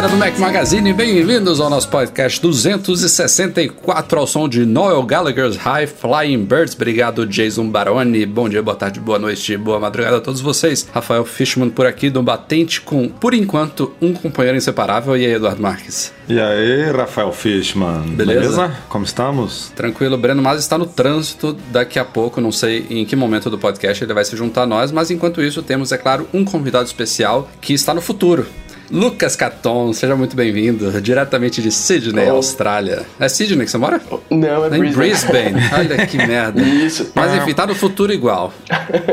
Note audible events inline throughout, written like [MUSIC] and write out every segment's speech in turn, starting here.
Galera do Mac Magazine, bem-vindos ao nosso podcast 264 ao som de Noel Gallagher's High Flying Birds. Obrigado, Jason Baroni. Bom dia, boa tarde, boa noite, boa madrugada a todos vocês. Rafael Fishman por aqui do Batente com, por enquanto, um companheiro inseparável. E aí, Eduardo Marques? E aí, Rafael Fishman? Beleza? Como estamos? Tranquilo, Breno Mas está no trânsito daqui a pouco, não sei em que momento do podcast ele vai se juntar a nós, mas enquanto isso temos, é claro, um convidado especial que está no futuro. Lucas Caton, seja muito bem-vindo, diretamente de Sydney, Oh. Austrália. É Sydney que você mora? Não, é Em Brisbane. Brisbane. [LAUGHS] Olha que merda. Isso. Mas enfim, tá no futuro igual.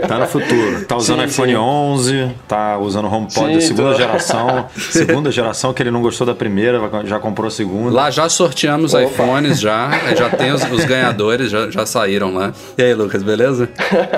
Tá no futuro. Tá usando Sim, iPhone sim. 11, tá usando HomePod da Sim, segunda tô. geração. [LAUGHS] segunda geração que ele não gostou da primeira, já comprou a segunda. Lá já sorteamos Opa. iPhones, já. É, Já tem os, os ganhadores, já, já saíram lá. E aí, Lucas, beleza?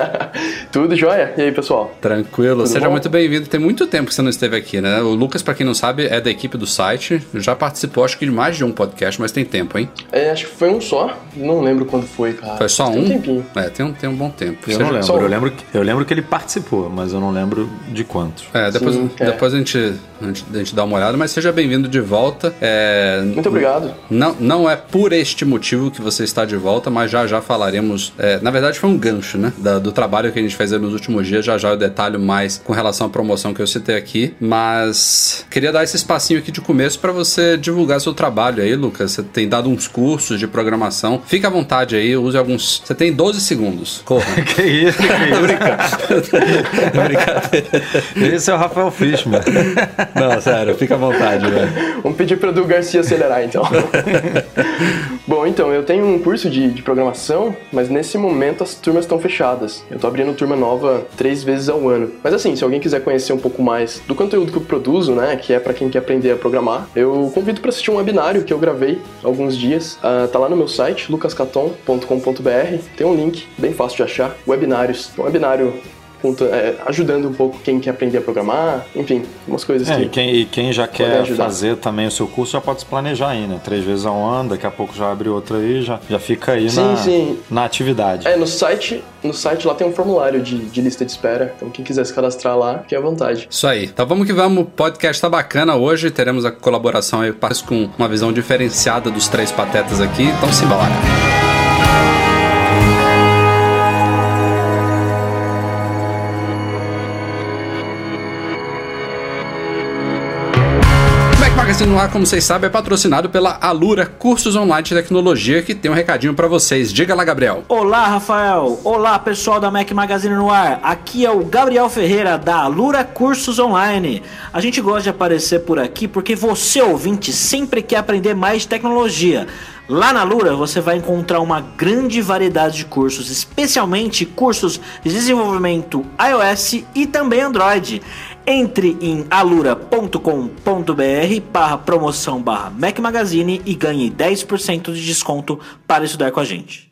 [LAUGHS] Tudo jóia? E aí, pessoal? Tranquilo. Seja bom? muito bem-vindo. Tem muito tempo que você não esteve aqui, né? O Lucas, pra quem não sabe, é da equipe do site. Já participou, acho que de mais de um podcast, mas tem tempo, hein? É, acho que foi um só. Não lembro quando foi, cara. Foi só Tem um? um tempinho. É, tem um, tem um bom tempo. Eu Seja- não lembro. só- Eu lembro, que, eu lembro que ele participou, mas eu não lembro de quantos. É, depois, Sim, é. depois a, gente, a, gente, a gente dá uma olhada, mas seja bem-vindo de volta. É, Muito obrigado. Não, não é por este motivo que você está de volta, mas já já falaremos. é, na verdade, foi um gancho, né? da- do trabalho que a gente fez aí nos últimos dias. Já já eu detalho mais com relação à promoção que eu citei aqui. Mas queria dar esse espacinho aqui de começo para você divulgar seu trabalho aí, Lucas. Você tem dado uns cursos de programação. Fica à vontade aí, use alguns. Você tem 12 segundos. Corra. [LAUGHS] Que isso, que isso? [LAUGHS] Brincadeira. Esse é o Rafael Fishman. [LAUGHS] Não, sério, fica à vontade, velho. Vamos pedir para o Edu Garcia acelerar, então. Bom, então, eu tenho um curso de, de programação, mas nesse momento as turmas estão fechadas. Eu tô abrindo turma nova três vezes ao ano. Mas assim, se alguém quiser conhecer um pouco mais do conteúdo que eu produzo, né, que é para quem quer aprender a programar, eu convido para assistir um webinário que eu gravei há alguns dias. Ah, tá lá no meu site, lucascaton.com.br. Tem um link bem fácil de achar, webinários. Um webinário é, ajudando um pouco quem quer aprender a programar, enfim, umas coisas É, que... e, quem, e quem já quer ajudar. fazer também o seu curso já pode se planejar aí, né? Três vezes ao ano, daqui a pouco já abre outra aí, já, já fica aí Sim, na, sim. na atividade. É, no site, no site lá tem um formulário de, de lista de espera. Então quem quiser se cadastrar lá, fique à vontade. Isso aí. Então vamos que vamos. O podcast tá bacana hoje. Teremos a colaboração aí com uma visão diferenciada dos três patetas aqui. Então simbora. Mac Magazine no ar, como vocês sabem, é patrocinado pela Alura Cursos Online de Tecnologia, que tem um recadinho pra vocês. Diga lá, Gabriel. Olá, Rafael. Olá, pessoal da Mac Magazine no ar. Aqui é o Gabriel Ferreira da Alura Cursos Online. A gente gosta de aparecer por aqui porque você, ouvinte, sempre quer aprender mais tecnologia. Lá na Alura você vai encontrar uma grande variedade de cursos, especialmente cursos de desenvolvimento iOS e também Android. Entre em alura.com.br barra promoção barra Mac Magazine e ganhe 10% de desconto para estudar com a gente.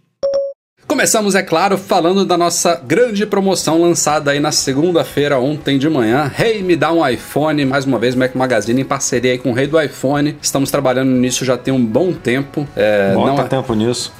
Começamos, é claro, falando da nossa grande promoção lançada aí na segunda-feira, ontem de manhã. Hey, me dá um iPhone, mais uma vez, Mac Magazine em parceria aí com o Rei do iPhone. Estamos trabalhando nisso já tem um bom tempo. É, Bota não é- tempo nisso.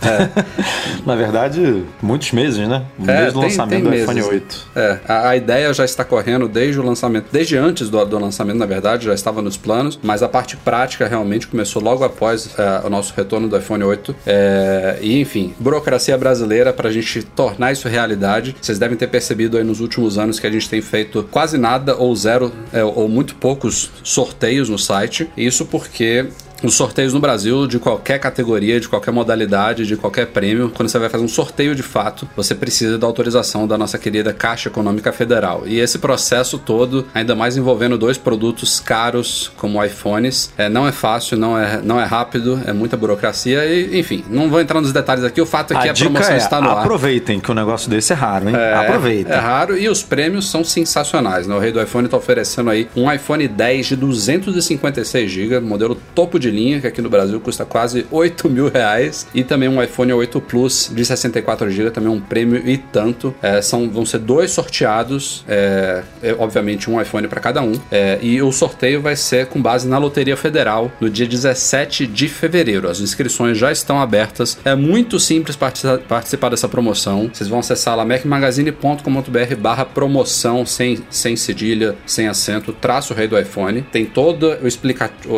[LAUGHS] Na verdade, muitos meses, né? É, Desde o tem- lançamento tem do meses. iPhone 8. É, a, a ideia já está correndo desde o lançamento, desde antes do, do lançamento, na verdade, já estava nos planos, mas a parte prática realmente começou logo após é, o nosso retorno do iPhone 8. É, e enfim, burocracia brasileira para a gente tornar isso realidade. Vocês devem ter percebido aí nos últimos anos que a gente tem feito quase nada ou zero é, ou muito poucos sorteios no site. Isso porque os sorteios no Brasil de qualquer categoria, de qualquer modalidade, de qualquer prêmio, quando você vai fazer um sorteio de fato, você precisa da autorização da nossa querida Caixa Econômica Federal. E esse processo todo, ainda mais envolvendo dois produtos caros como iPhones, é, não é fácil, não é, não é rápido, é muita burocracia e, enfim, não vou entrar nos detalhes aqui. O fato é que a, a promoção é, está no aproveitem, ar. Aproveitem que o negócio desse é raro, hein? É, aproveitem. É raro e os prêmios são sensacionais, né? O rei do iPhone está oferecendo aí um iPhone 10 de 256 GB, modelo topo de linha, que aqui no Brasil custa quase 8 mil reais, e também um iPhone 8 Plus de 64 GB, também um prêmio e tanto. É, são, vão ser dois sorteados, é, é, obviamente um iPhone para cada um, é, e o sorteio vai ser com base na Loteria Federal no dia 17 de fevereiro. As inscrições já estão abertas, é muito simples participar, participar dessa promoção. Vocês vão acessar lá macmagazine.com.br barra promoção sem, sem cedilha, sem acento, traço rei do iPhone. Tem toda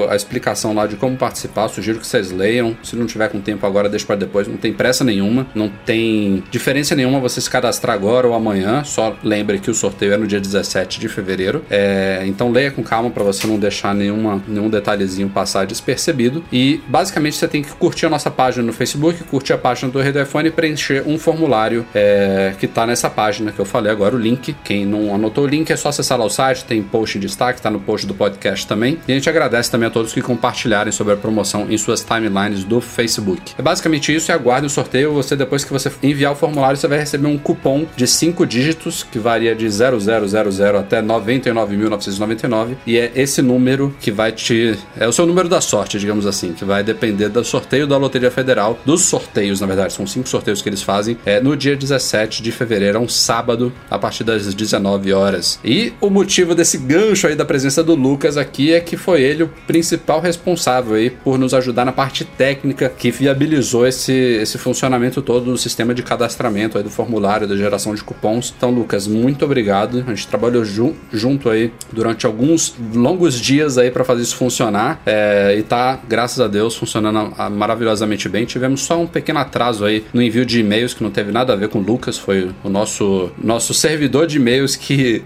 a explicação lá de como participar. Sugiro que vocês leiam. Se não tiver com tempo agora, deixa para depois. Não tem pressa nenhuma, não tem diferença nenhuma você se cadastrar agora ou amanhã. Só lembre que o sorteio é no dia 17 de fevereiro. É, então leia com calma para você não deixar nenhuma, nenhum detalhezinho passar despercebido. E basicamente você tem que curtir a nossa página no Facebook, curtir a página do iPhone e preencher um formulário é, que tá nessa página que eu falei agora, o link. Quem não anotou o link é só acessar lá o site, tem post em destaque, tá no post do podcast também. E a gente agradece também a todos que compartilharem sobre a promoção em suas timelines do Facebook. É basicamente isso e aguarde o sorteio. Você, depois que você enviar o formulário, você vai receber um cupom de 5 dígitos que varia de 0000 até 99.999 e é esse número que vai te. É o seu número da sorte, digamos assim, que vai depender do sorteio da Loteria Federal, dos sorteios, na verdade, são cinco sorteios que eles fazem, é no dia 17 de fevereiro, é um sábado, a partir das 19 horas. E o motivo desse gancho aí da presença do Lucas aqui é que foi ele o principal responsável aí por nos ajudar na parte técnica que viabilizou esse, esse funcionamento todo do sistema de cadastramento aí do formulário, da geração de cupons. Então, Lucas, muito obrigado. A gente trabalhou ju junto aí durante alguns longos dias aí para fazer isso funcionar é, e tá, graças a Deus, funcionando maravilhosamente bem. Tivemos só um pequeno atraso aí no envio de e-mails que não teve nada a ver com o Lucas, foi o nosso, nosso servidor de e-mails que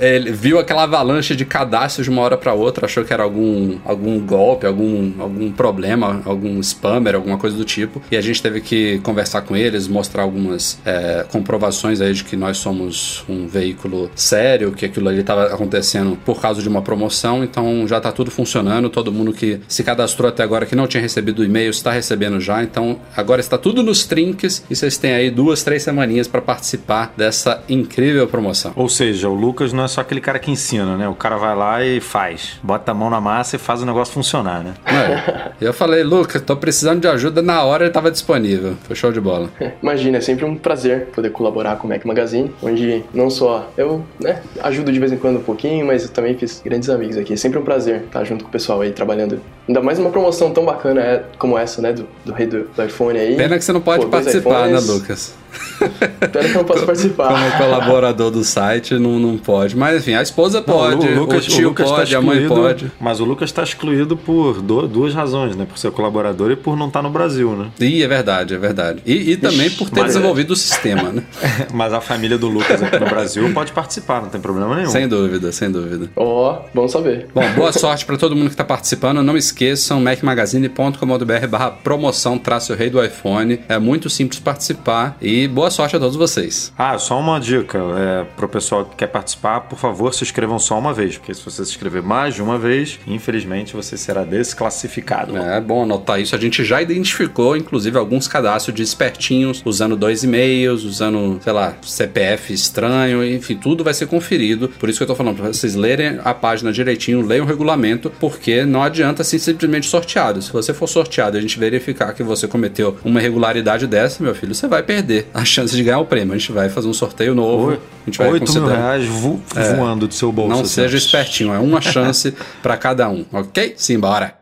ele viu aquela avalanche de cadastros de uma hora para outra, achou que era algum, algum golpe, algum, algum problema, algum spammer, alguma coisa do tipo, e a gente teve que conversar com eles, mostrar algumas é, comprovações aí de que nós somos um veículo sério, que aquilo ali estava acontecendo por causa de uma promoção, então já está tudo funcionando, todo mundo que se cadastrou até agora que não tinha recebido e-mail está recebendo já, então agora está tudo nos trinques e vocês têm aí duas, três semaninhas para participar dessa incrível promoção. Ou seja, o Lucas não é só aquele cara que ensina, né? O cara vai lá e faz, bota a mão na massa e faz o negócio funcionar, né? É. Eu falei, Lucas, tô precisando de ajuda, na hora ele estava disponível. Foi show de bola. [LAUGHS] Imagina, é sempre um prazer poder colaborar com o Mac Magazine, onde não só eu né, ajudo de vez em quando um pouquinho, mas eu também fiz grandes amigos aqui. É sempre um prazer estar junto com o pessoal aí trabalhando. Ainda mais uma promoção tão bacana é, como essa, né? Do, do rei do, do iPhone aí. Pena que você não pode Pô, participar, né, Lucas? Que eu não posso participar. Como colaborador do site, não, não pode. Mas enfim, a esposa pode, não, o, Lucas, o tio o Lucas tá pode, tá a mãe pode. Mas o Lucas está excluído por duas razões, né? Por ser colaborador e por não estar tá no Brasil, né? E é verdade, é verdade. E, e também por ter desenvolvido é... o sistema, né? [LAUGHS] mas a família do Lucas aqui no Brasil pode participar, não tem problema nenhum. Sem dúvida, sem dúvida. Ó, oh, bom saber. Bom, boa sorte para todo mundo que está participando. Não esqueçam, macmagazine.com.br barra promoção traço rei do iPhone. É muito simples participar e boa sorte a todos vocês. Ah, só uma dica é, pro pessoal que quer participar, por favor, se inscrevam só uma vez, porque se você se inscrever mais de uma vez, infelizmente você será desclassificado. É bom anotar isso. A gente já identificou, inclusive, alguns cadastros de espertinhos usando dois e-mails, usando, sei lá, CPF estranho, enfim, tudo vai ser conferido. Por isso que eu tô falando para vocês lerem a página direitinho, leiam o regulamento, porque não adianta assim simplesmente sorteado. Se você for sorteado e a gente verificar que você cometeu uma irregularidade dessa, meu filho, você vai perder a chance de ganhar o prêmio. A gente vai fazer um sorteio novo. A gente vai 8 considerar... mil reais vo é, voando do seu bolso. Não assim. seja espertinho, é uma chance para cada um, ok? Simbora!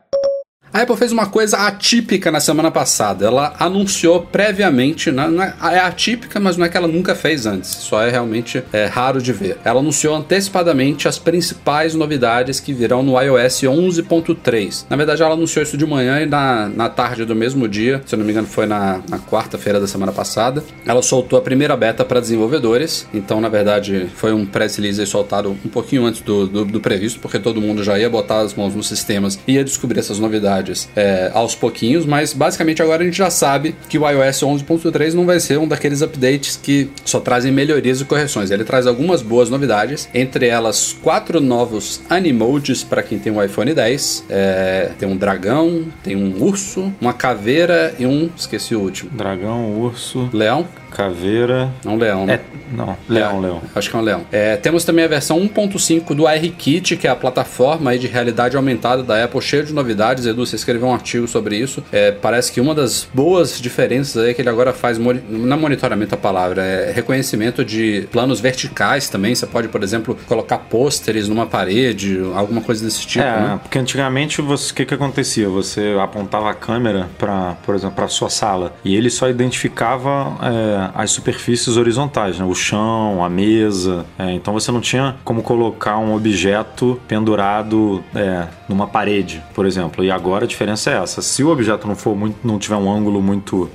A Apple fez uma coisa atípica na semana passada. Ela anunciou previamente, né, é, é, atípica, mas não é que ela nunca fez antes. Só é realmente é, raro de ver. Ela anunciou antecipadamente as principais novidades que virão no iOS 11.3. Na verdade, ela anunciou isso de manhã e na, na tarde do mesmo dia, se eu não me engano, foi na, na quarta-feira da semana passada. Ela soltou a primeira beta para desenvolvedores. Então, na verdade, foi um press release soltado um pouquinho antes do, do, do previsto, porque todo mundo já ia botar as mãos nos sistemas e ia descobrir essas novidades novidades é, aos pouquinhos, mas basicamente agora a gente já sabe que o iOS 11.3 não vai ser um daqueles updates que só trazem melhorias e correções. Ele traz algumas boas novidades, entre elas quatro novos Animodes para quem tem um iPhone 10. É, tem um dragão, tem um urso, uma caveira e um. Esqueci o último. Dragão, urso, Leão? Caveira. Não, leão, né? É, não, leão, É, leão. Acho que é um leão. É, temos também a versão 1.5 do ARKit, que é a plataforma aí de realidade aumentada da Apple, cheia de novidades. Edu, você escreveu um artigo sobre isso. É, parece que uma das boas diferenças aí é que ele agora faz, moni- não é monitoramento a palavra, é reconhecimento de planos verticais também. Você pode, por exemplo, colocar pôsteres numa parede, alguma coisa desse tipo, é, né? porque antigamente o que que acontecia? Você apontava a câmera para, por exemplo, para sua sala e ele só identificava é, as superfícies horizontais, né? o chão, a mesa. É, então você não tinha como colocar um objeto pendurado é, numa parede, por exemplo. E agora a diferença é essa: se o objeto não for muito, não tiver um ângulo muito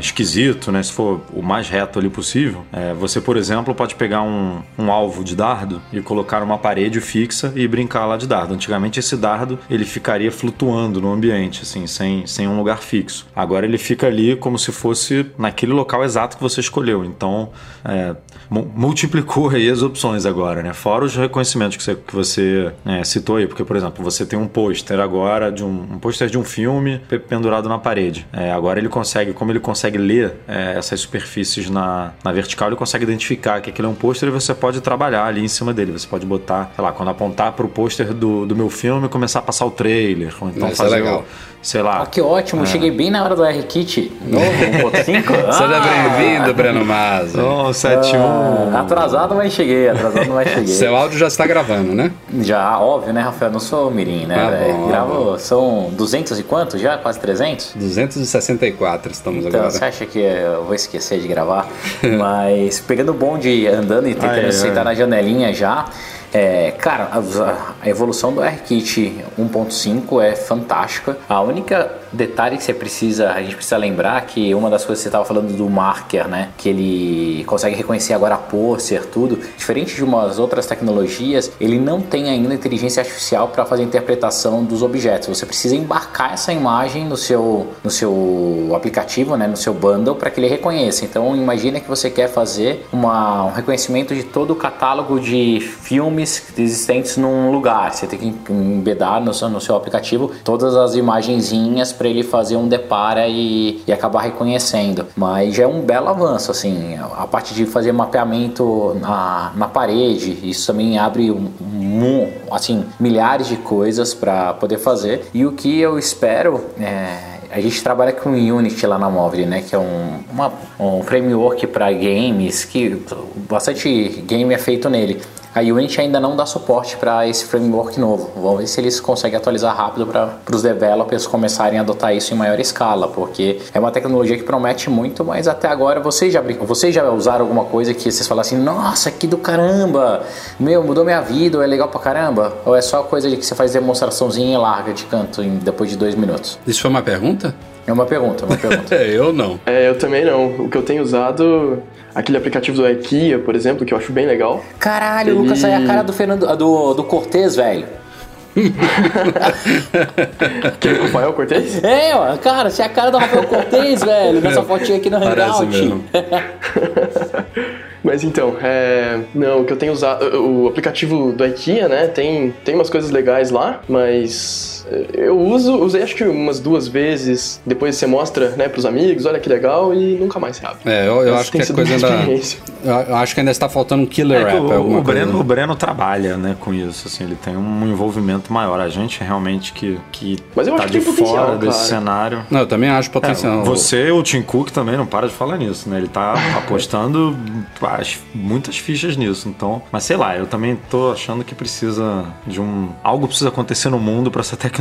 esquisito, né? Se for o mais reto ali possível, você, por exemplo, pode pegar um, um alvo de dardo e colocar uma parede fixa e brincar lá de dardo. Antigamente esse dardo ele ficaria flutuando no ambiente, assim, sem, sem um lugar fixo. Agora ele fica ali como se fosse naquele local exato que você escolheu. Então é, mu- multiplicou aí as opções agora, né? Fora os reconhecimentos que você, que você é, citou aí, porque por exemplo você tem um pôster agora de um, um pôster de um filme pe- pendurado na parede. É, agora ele consegue, como ele consegue ler é, essas superfícies na, na vertical, ele consegue identificar que aquilo é um pôster e você pode trabalhar ali em cima dele. Você pode botar, sei lá, quando apontar para o pôster do, do meu filme, começar a passar o trailer, ou então Isso é fazer, legal. o, sei lá. Ah, que ótimo, cheguei bem na hora do R-Kit novo, 1.5. Seja Ah, bem-vindo, Breno Mazzi. Oh, 71. ah, atrasado, mas cheguei, atrasado, mas [LAUGHS] cheguei. Seu áudio já está gravando, né? Já, óbvio, né, Rafael? Não sou mirim, né? Ah, velho? bom, Gravo, são 200 e quanto já? Quase 300? 264 estamos Então, agora. você acha que eu vou esquecer de gravar? [LAUGHS] Mas pegando o bonde andando e tentando Ai, ai. sentar na janelinha já. É, cara, a, a evolução do R-Kit 1.5 é fantástica. A única detalhe que você precisa, a gente precisa lembrar que uma das coisas que você estava falando do marker, né? Que ele consegue reconhecer agora pôster, tudo. Diferente de umas outras tecnologias, ele não tem ainda inteligência artificial para fazer a interpretação dos objetos. Você precisa embarcar essa imagem no seu, no seu aplicativo, né? No seu bundle, para que ele reconheça. Então, imagina que você quer fazer uma, um reconhecimento de todo o catálogo de filmes existentes num lugar. Você tem que embedar no seu, no seu aplicativo todas as imagenzinhas para ele fazer um depara e, e acabar reconhecendo. Mas já é um belo avanço, assim, a parte de fazer mapeamento na, na parede, isso também abre um, um- assim, milhares de coisas para poder fazer. E o que eu espero é a gente trabalha com Unity lá na Mobile, né? Que é um, uma- um framework para games que bastante game é feito nele. A Unity ainda não dá suporte para esse framework novo. Vamos ver se eles conseguem atualizar rápido para os developers começarem a adotar isso em maior escala, porque é uma tecnologia que promete muito, mas até agora vocês já, vocês já usaram alguma coisa que vocês falam assim, nossa, que do caramba, meu, mudou minha vida, é legal pra caramba? Ou é só coisa de que você faz demonstraçãozinha e larga de canto em- depois de dois minutos? Isso foi uma pergunta? É uma pergunta, uma pergunta. [LAUGHS] É, eu não. É, eu também não. O que eu tenho usado, aquele aplicativo do IKEA, por exemplo, que eu acho bem legal. Caralho, o Lucas, aí a cara do Fernando, do, do Cortez, velho. [LAUGHS] Que é o Rafael Cortez? É, ó, cara, você é a cara do Rafael Cortez, velho, [LAUGHS] nessa fotinha aqui no Parece Hangout. mesmo. Mas então, é... Não, o que eu tenho usado... O aplicativo do IKEA, né, tem, tem umas coisas legais lá, mas... é, Eu uso, usei acho que umas duas vezes, depois você mostra, né, pros amigos, olha que legal, e nunca mais se abre. É, eu, eu acho que a sido coisa ainda. acho que ainda está faltando um killer É app. o, o. Breno, o Breno trabalha né, com isso, assim, ele tem um envolvimento maior. A gente realmente que, que Mas eu tá acho que de tem potencial, fora desse cara. cenário. Não, eu também acho É, potencial. você, o Tim Cook também não para de falar nisso, né? Ele tá [LAUGHS] apostando as- muitas fichas nisso. Então, mas sei lá, eu também tô achando que precisa de um algo precisa acontecer no mundo para essa tecnologia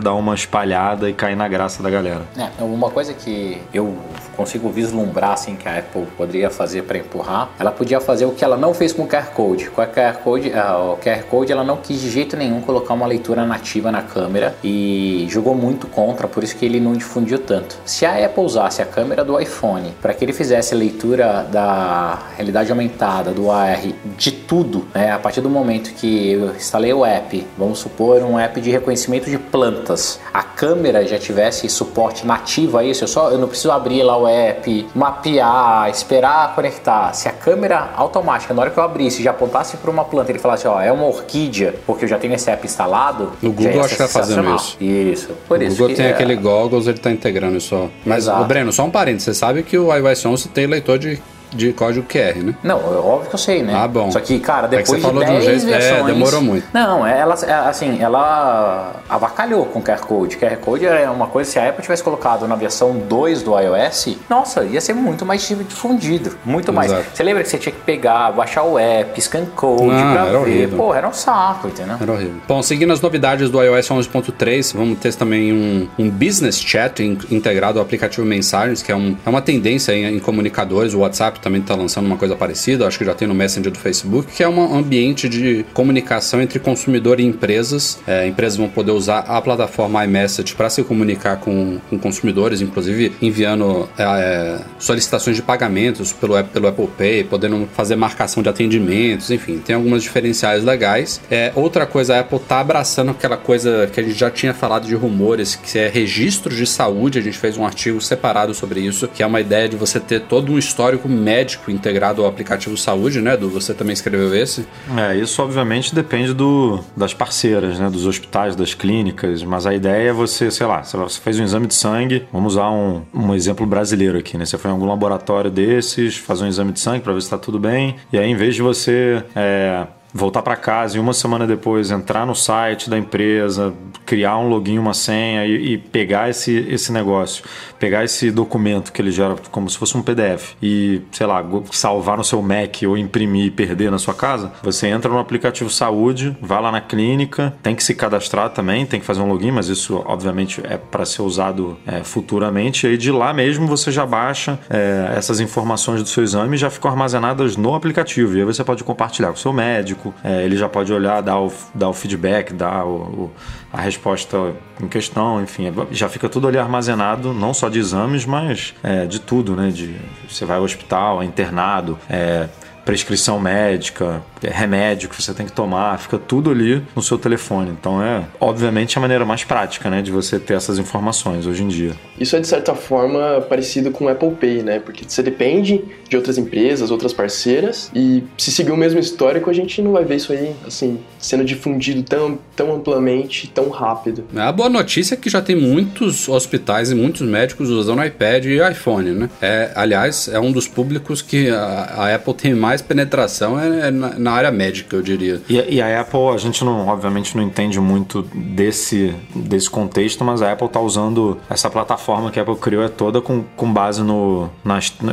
dar uma espalhada e cair na graça da galera. É, uma coisa que eu consigo vislumbrar assim que a Apple poderia fazer para empurrar, ela podia fazer o que ela não fez com o QR Code. Com a QR Code, o QR Code ela não quis de jeito nenhum colocar uma leitura nativa na câmera e jogou muito contra, por isso que ele não difundiu tanto. Se a Apple usasse a câmera do iPhone para que ele fizesse a leitura da realidade aumentada, do AR, de tudo, né? A partir do momento que eu instalei o app, vamos supor um app de reconhecimento de plantas, a câmera já tivesse suporte nativo a isso, eu só eu não preciso abrir lá o app, mapear, esperar conectar. Se a câmera automática, na hora que eu abrisse, já apontasse para uma planta, ele falasse, ó, é uma orquídea, porque eu já tenho esse app instalado. No Google acho que tá fazendo isso. Isso. Por o isso Google tem é- aquele goggles, ele tá integrando isso. Mas, Breno, só um parênteses. Você sabe que o iOS 11 tem leitor de, de código QR, né? Não, é óbvio que eu sei, né? Ah, bom. Só que, cara, É que depois você falou de de um 10 jeito- é, versões... demorou muito. Não, ela, é, assim, ela avacalhou com o QR Code. QR Code é uma coisa, se a Apple tivesse colocado na versão 2 do iOS, nossa, ia ser muito mais difundido. Muito mais. Exato. Você lembra que você tinha que pegar, baixar o app, scan code Não, pra era ver? horrível. Porra, era um saco, entendeu? Era horrível. Bom, seguindo as novidades do iOS 11.3, vamos ter também um, um Business Chat in- integrado ao aplicativo Mensagens, que é, um- é uma tendência em, em comunicadores. O WhatsApp também está lançando uma coisa parecida, acho que já tem no Messenger do Facebook, que é um ambiente de comunicação entre consumidor e empresas. É, empresas vão poder usar a plataforma iMessage para se comunicar com, com consumidores, inclusive enviando é, é, solicitações de pagamentos pelo, pelo Apple Pay, podendo fazer marcação de atendimentos, enfim, tem algumas diferenciais legais. É, outra coisa, a Apple tá abraçando aquela coisa que a gente já tinha falado de rumores, que é registro de saúde. A gente fez um artigo separado sobre isso, que é uma ideia de você ter todo um histórico médico integrado ao aplicativo saúde, né, Edu? Você também escreveu esse? É, isso obviamente depende do, das parceiras, né? Dos hospitais, das clínicas, mas a ideia é você, sei lá, você fez um exame de sangue, vamos usar um, um exemplo brasileiro aqui, né? Você foi em algum laboratório desses, fazer um exame de sangue para ver se está tudo bem, e aí em vez de você é, voltar para casa e uma semana depois entrar no site da empresa, criar um login, uma senha e, e pegar esse, esse negócio, pegar esse documento que ele gera como se fosse um PDF e, sei lá, salvar no seu Mac ou imprimir e perder na sua casa, você entra no aplicativo saúde, vai lá na clínica, tem que se cadastrar também, tem que fazer um login, mas isso obviamente é para ser usado é, futuramente. E aí de lá mesmo você já baixa é, essas informações do seu exame e já ficam armazenadas no aplicativo. E aí você pode compartilhar com o seu médico, é, ele já pode olhar, dar o, dar o feedback, dar o, o- a resposta em questão, enfim, é, já fica tudo ali armazenado, não só de exames, mas é, de tudo, né? De, você vai ao hospital, é internado, é, prescrição médica, é, remédio que você tem que tomar, fica tudo ali no seu telefone. Então é, obviamente, a maneira mais prática, né, de você ter essas informações hoje em dia. Isso é de certa forma parecido com o Apple Pay, né? Porque você depende de outras empresas, outras parceiras, e se seguir o mesmo histórico, a gente não vai ver isso aí, assim, sendo difundido tão, tão amplamente, tão rápido. A boa notícia é que já tem muitos hospitais e muitos médicos usando iPad e iPhone, né? É, aliás, é um dos públicos que a, a Apple tem mais penetração é, é na, na área médica, eu diria. E, e a Apple, a gente não, obviamente, não entende muito desse, desse contexto, mas a Apple está usando essa plataforma que a Apple criou é toda com, com base no, nas- na,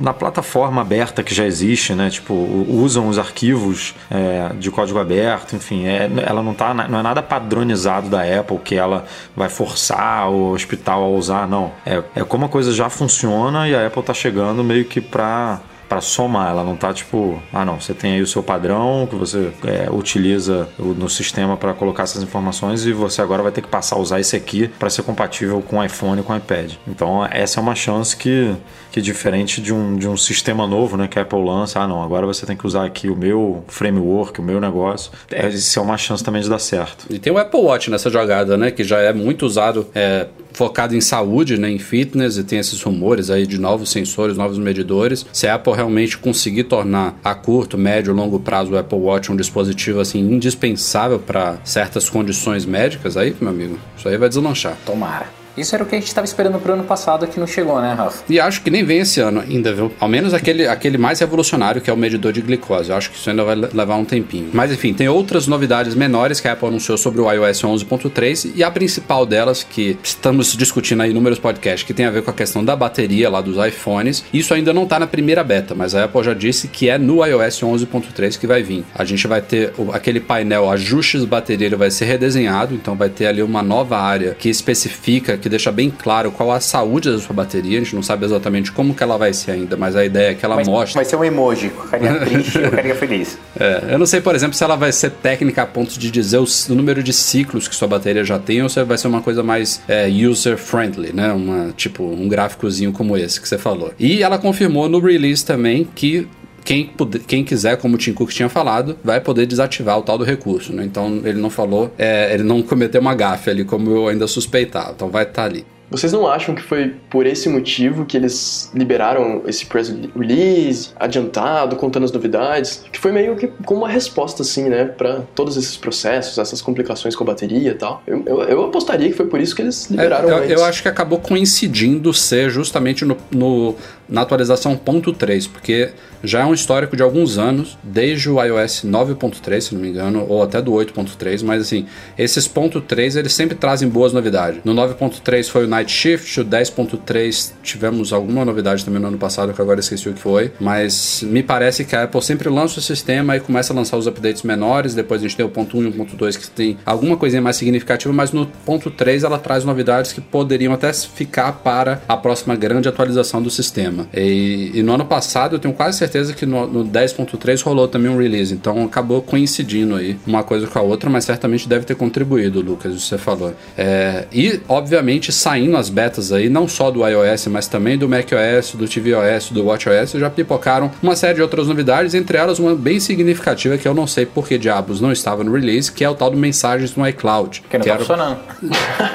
na plataforma aberta que já existe, né? Tipo, usam os arquivos é, de código aberto, enfim, é, ela não, tá, não é nada padronizado da Apple que ela vai forçar o hospital a usar, não. É, é como a coisa já funciona e a Apple tá chegando meio que pra para somar, ela não tá tipo, ah não, você tem aí o seu padrão que você é, utiliza no sistema para colocar essas informações e você agora vai ter que passar a usar esse aqui para ser compatível com o iPhone e com o iPad. Então essa é uma chance que, que diferente de um, de um sistema novo, né, que a Apple lança, ah não, agora você tem que usar aqui o meu framework, o meu negócio. É, isso é uma chance também de dar certo. E tem o Apple Watch nessa jogada, né? Que já é muito usado, é, focado em saúde, né? Em fitness, e tem esses rumores aí de novos sensores, novos medidores. Se a Apple realmente conseguir tornar a curto, médio, longo prazo o Apple Watch um dispositivo assim indispensável para certas condições médicas, aí, meu amigo, isso aí vai deslanchar. Tomara. Isso era o que a gente estava esperando pro ano passado que não chegou, né, Rafa? E acho que nem vem esse ano ainda, viu? Ao menos aquele, aquele mais revolucionário, que é o medidor de glicose. Eu acho que isso ainda vai le- levar um tempinho. Mas enfim, tem outras novidades menores que a Apple anunciou sobre o iOS 11.3 e a principal delas, que estamos discutindo aí inúmeros podcasts, que tem a ver com a questão da bateria lá dos iPhones. Isso ainda não tá na primeira beta, mas a Apple já disse que é no iOS 11.3 que vai vir. A gente vai ter aquele painel ajustes bateria, ele vai ser redesenhado, então vai ter ali uma nova área que especifica, que deixa bem claro qual a saúde da sua bateria. A gente não sabe exatamente como que ela vai ser ainda, mas a ideia é que ela Vai, mostre. vai ser um emoji com a carinha [LAUGHS] triste e a carinha feliz. É, eu não sei, por exemplo, se ela vai ser técnica a ponto de dizer o, o número de ciclos que sua bateria já tem ou se vai ser uma coisa mais é, user-friendly, né? Uma, tipo, um gráficozinho como esse que você falou. E ela confirmou no release também que quem, puder- quem quiser, como o Tim Cook tinha falado, vai poder desativar o tal do recurso, né? Então ele não falou, é, ele não cometeu uma gafe ali, como eu ainda suspeitava. Então vai estar ali. Vocês não acham que foi por esse motivo que eles liberaram esse press release, adiantado, contando as novidades? Que foi meio que como uma resposta, assim, né, pra todos esses processos, essas complicações com a bateria e tal. Eu, eu, eu apostaria que foi por isso que eles liberaram É, eu, eu acho que acabou coincidindo ser justamente no, no- na atualização ponto .3, porque já é um histórico de alguns anos, desde o iOS 9.3, se não me engano, ou até do 8.3, mas assim, esses ponto .3 eles sempre trazem boas novidades. No 9.3 foi o Night Shift, o 10.3 tivemos alguma novidade também no ano passado, que agora esqueci o que foi, mas me parece que a Apple sempre lança o sistema e começa a lançar os updates menores, depois a gente tem o ponto 1 e o ponto 2 que tem alguma coisinha mais significativa, mas no ponto 3 ela traz novidades que poderiam até ficar para a próxima grande atualização do sistema. E, e no ano passado eu tenho quase certeza que no, no 10.3 rolou também um release, então acabou coincidindo aí uma coisa com a outra, mas certamente deve ter contribuído, Lucas, isso que você falou. É, e, obviamente, saindo as betas aí, não só do iOS, mas também do macOS, do tvOS, do watchOS, já pipocaram uma série de outras novidades, entre elas uma bem significativa que eu não sei por que diabos não estava no release, que é o tal do Mensagens no iCloud. Que não que tá era- funcionando.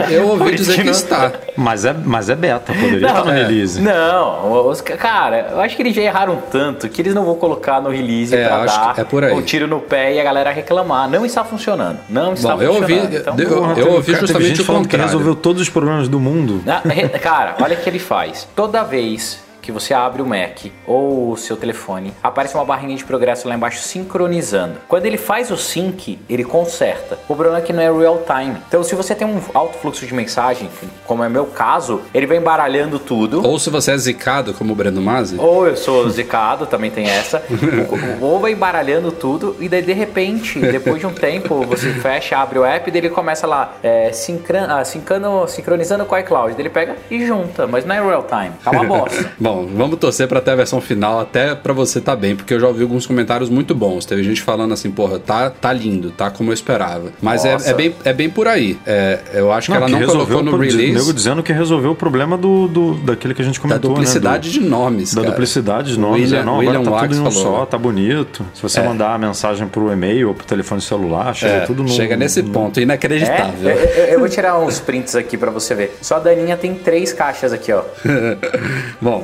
Eu ouvi [LAUGHS] dizer que que não- está. Mas é, mas é beta, poderia estar no é. release. Não, os, cara, eu acho que eles já erraram tanto que eles não vão colocar no release É, pra acho dar que é por aí. o tiro no pé e a galera reclamar. Não está funcionando. Não está Bom, eu ouvi- funcionando. Então, eu- Porra, eu ouvi cara, justamente gente o falando que resolveu todos os problemas do mundo. Na- re- Cara, olha o que ele faz. Toda vez que você abre o Mac ou o seu telefone, aparece uma barrinha de progresso lá embaixo sincronizando. Quando ele faz o sync, ele conserta. O problema é que não é real time. Então, se você tem um alto fluxo de mensagem, como é meu caso, ele vai embaralhando tudo. Ou se você é zicado, como o Breno Mazzi, Ou eu sou zicado, também tem essa. [LAUGHS] Ou- vai embaralhando tudo e daí de repente, depois de um tempo, você fecha, abre o app e ele começa lá, é, sincran, ah, sincano- sincronizando com o iCloud. Ele pega e junta, mas não é real time. Tá uma [LAUGHS] bosta. Bom, vamos torcer pra ter a versão final, até pra você tá bem, porque eu já ouvi alguns comentários muito bons. Teve gente falando assim, porra, tá, tá lindo, tá como eu esperava. Mas é, é bem, é bem por aí. É, eu acho que ela que não resolveu colocou no release nego dizendo que resolveu o problema do, do, daquele que a gente da comentou, duplicidade né? de nomes, Do, da cara. duplicidade de nomes. William, é, não, William agora tá Wax tudo em um falou. só, tá bonito. Se você mandar a mensagem pro e-mail ou pro telefone celular, chega É, tudo no... chega nesse ponto, É, inacreditável. eu, eu- eu vou tirar uns prints aqui pra você ver. Só a Daninha tem três caixas aqui, ó. [LAUGHS] Bom,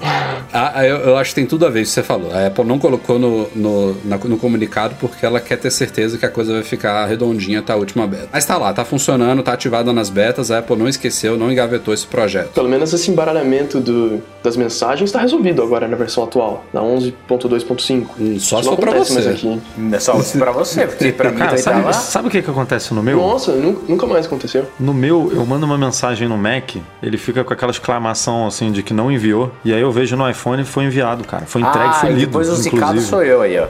a- a- eu, eu acho que tem tudo a ver isso que você falou. A Apple não colocou no, no, na- no comunicado porque ela quer ter certeza que a coisa vai ficar redondinha até a última beta. Mas tá lá, tá funcionando, tá ativada nas betas, a Apple não esqueceu, não engavetou esse projeto. Pelo menos esse embaralhamento do, das mensagens está resolvido agora na versão atual, na 11.2.5. Hum, só Isso se for pra você. mais aqui. É só pra você, porque pra mim Cara, daí sabe, tava... sabe o que, que acontece no meu? Nossa, nu- nunca mais aconteceu. No meu, eu mando uma mensagem no Mac, ele fica com aquela exclamação assim de que não enviou. E aí eu vejo no iPhone foi enviado, cara. Foi entregue, ah, foi e lido. depois o zicado sou eu aí, ó.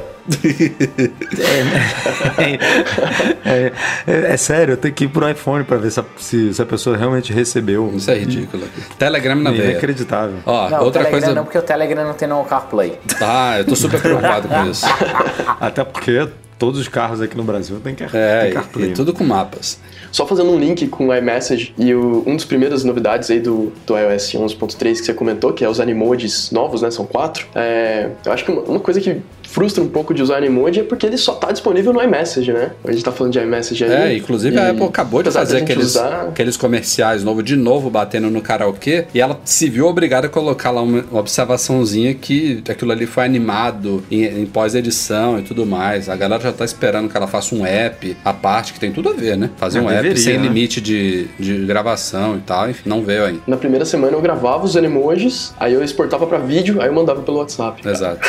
é, é- é sério, eu tenho que ir pro iPhone pra ver se a, se- se a pessoa realmente recebeu. Isso é ridículo. Telegram na É veia. inacreditável. Ó, Não, outra Telegram coisa. não, porque o Telegram não tem no CarPlay. Ah, eu tô super preocupado com isso. [LAUGHS] Até porque todos os carros aqui no Brasil têm, car É, têm e, CarPlay. e tudo com mapas. Só fazendo um link com o iMessage e o, um dos primeiros novidades aí do, do iOS 11.3 que você comentou, que é os animojis novos, né? São quatro. É, eu acho que uma, uma coisa que frustra um pouco de usar animoji é porque ele só tá disponível no iMessage, né? A gente tá falando de iMessage aí. É, inclusive a e Apple acabou de apesar fazer aqueles, usar- aqueles comerciais novos de novo batendo no karaokê e ela se viu obrigada a colocar lá uma, observaçãozinha que aquilo ali foi animado em, em pós-edição e tudo mais. A galera já tá esperando que ela faça um app à parte, que tem tudo a ver, né? Fazer É, um app deveria, sem né? limite de, de gravação e tal, enfim, não veio ainda. Na primeira semana eu gravava os emojis, aí eu exportava pra vídeo, aí eu mandava pelo WhatsApp. Exato.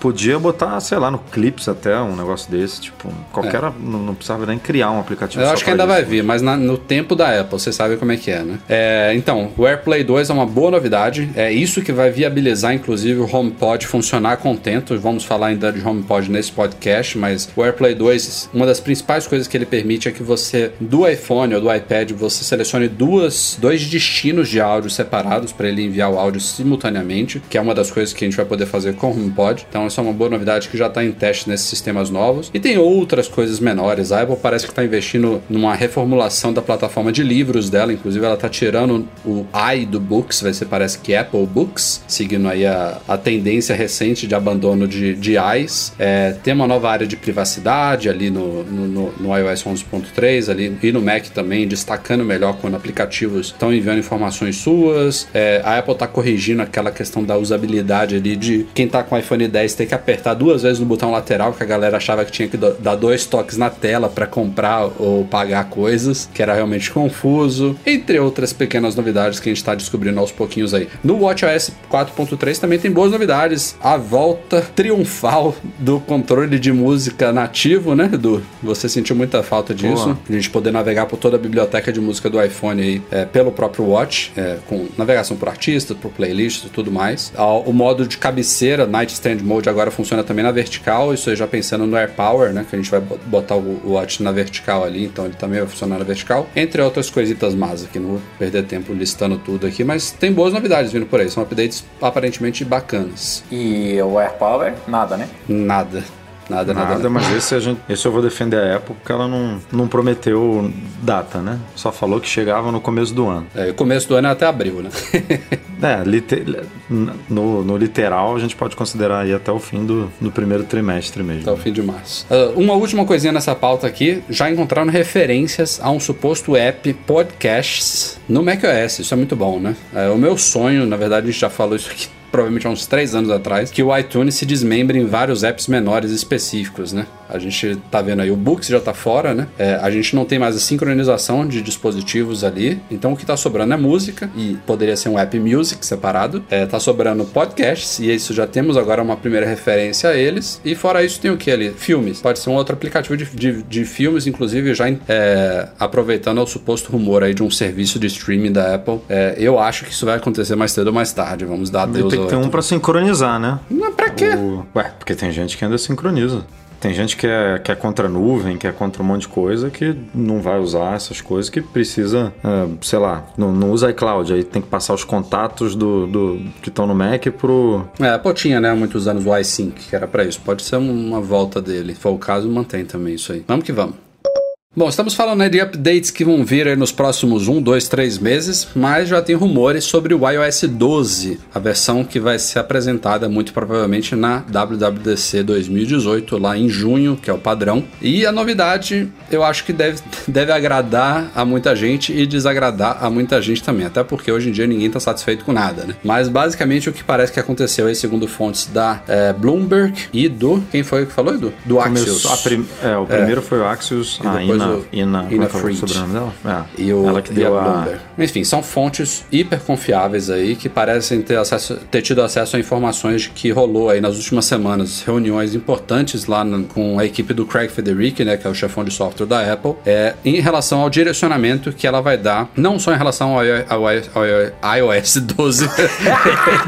Podia botar, sei lá, no Clips até um negócio desse. Tipo, qualquer. Não, não precisava nem criar um aplicativo Eu acho que ainda isso. vai vir, mas na- no tempo da Apple, você sabe como é que é, né? É, então, o AirPlay 2 é uma boa novidade. É isso que vai viabilizar, inclusive, o HomePod funcionar contento. Vamos falar ainda de HomePod nesse podcast, mas o AirPlay 2, uma das principais coisas que ele permite é que você, do iPhone ou do iPad, você selecione duas, dois destinos de áudio separados para ele enviar o áudio simultaneamente, que é uma das coisas que a gente vai poder fazer com o HomePod. Então, isso é uma boa novidade. Novidade que já está em teste nesses sistemas novos. E tem outras coisas menores. A Apple parece que está investindo numa reformulação da plataforma de livros dela. Inclusive, ela está tirando o i do Books, vai ser parece que Apple Books, seguindo aí a, a tendência recente de abandono de, de i's. É, tem uma nova área de privacidade ali no, no, no, iOS 11.3 ali e no Mac também, destacando melhor quando aplicativos estão enviando informações suas. É, a Apple está corrigindo aquela questão da usabilidade ali de quem está com iPhone 10 ter que apertar duas vezes no botão lateral, que a galera achava que tinha que dar dois toques na tela para comprar ou pagar coisas, que era realmente confuso, entre outras pequenas novidades que a gente está descobrindo aos pouquinhos aí. No WatchOS 4.3 também tem boas novidades. A volta triunfal do controle de música nativo, né? Do, você sentiu muita falta disso. Boa. A gente poder navegar por toda a biblioteca de música do iPhone aí é, pelo próprio Watch, é, com navegação por artista, por playlist e tudo mais. O modo de cabeceira, Nightstand Mode, agora funciona também na vertical. Isso aí já pensando no AirPower, né? Que a gente vai botar o Watch na vertical ali, então ele também vai funcionar na vertical. Entre outras coisitas más aqui, não vou perder tempo listando tudo aqui, mas tem boas novidades vindo por aí. São updates aparentemente bacanas. E o AirPower, nada, né? Nada. Nada, nada, nada. mas esse, a gente, esse eu vou defender a Apple porque ela não, não prometeu data, né? Só falou que chegava no começo do ano. É, o começo do ano é até abril, né? [LAUGHS] é, liter, no, no literal a gente pode considerar aí até o fim do, do primeiro trimestre mesmo. Até o fim de março. Uh, uma última coisinha nessa pauta aqui, já encontraram referências a um suposto app podcasts no macOS. Isso é muito bom, né? É, o meu sonho, na verdade a gente já falou isso aqui provavelmente há uns três anos atrás, que o iTunes se desmembra em vários apps menores específicos, né? A gente tá vendo aí, o Books já tá fora, né? É, a gente não tem mais a sincronização de dispositivos ali. Então o que tá sobrando é música e poderia ser um app music separado. É, tá sobrando podcasts e isso já temos agora uma primeira referência a eles. E fora isso tem o que ali? Filmes. Pode ser um outro aplicativo de, de, de filmes, inclusive já é, aproveitando o suposto rumor aí de um serviço de streaming da Apple. É, eu acho que isso vai acontecer mais cedo ou mais tarde. Vamos dar adeus Tem que ter um pra sincronizar, né? Mas pra quê? O... Ué, porque tem gente que ainda sincroniza. Tem gente que é, que é contra a nuvem, que é contra um monte de coisa, que não vai usar essas coisas, que precisa, é, sei lá, não, não usa iCloud, aí tem que passar os contatos do, do que estão no Mac pro. É, a tinha, né, muitos anos o iSync, que era para isso. Pode ser uma volta dele. Se for o caso, mantém também isso aí. Vamos que vamos. Bom, estamos falando né, de updates que vão vir aí nos próximos 1, 2, 3 meses, mas já tem rumores sobre o iOS 12, a versão que vai ser apresentada muito provavelmente na WWDC 2018, lá em junho, que é o padrão. E a novidade eu acho que deve, [LAUGHS] deve agradar a muita gente e desagradar a muita gente também, até porque hoje em dia ninguém está satisfeito com nada, né? Mas basicamente o que parece que aconteceu aí, segundo fontes da é, Bloomberg e do. Quem foi que falou, Edu? Do Axios. Prim, é, o primeiro é. foi o Axios, a Ina Ina, Ina Fried. dela? É. E o, Ela que deu a, a... Enfim, são fontes hiper confiáveis aí que parecem ter, acesso, ter tido acesso a informações de que rolou aí nas últimas semanas reuniões importantes lá no, com a equipe do Craig Federici, né, que é o chefão de software da Apple, é, em relação ao direcionamento que ela vai dar, não só em relação ao, ao, ao iOS 12. [LAUGHS]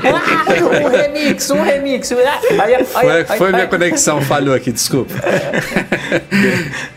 um remix, um remix. Foi, foi minha conexão, falhou aqui, desculpa.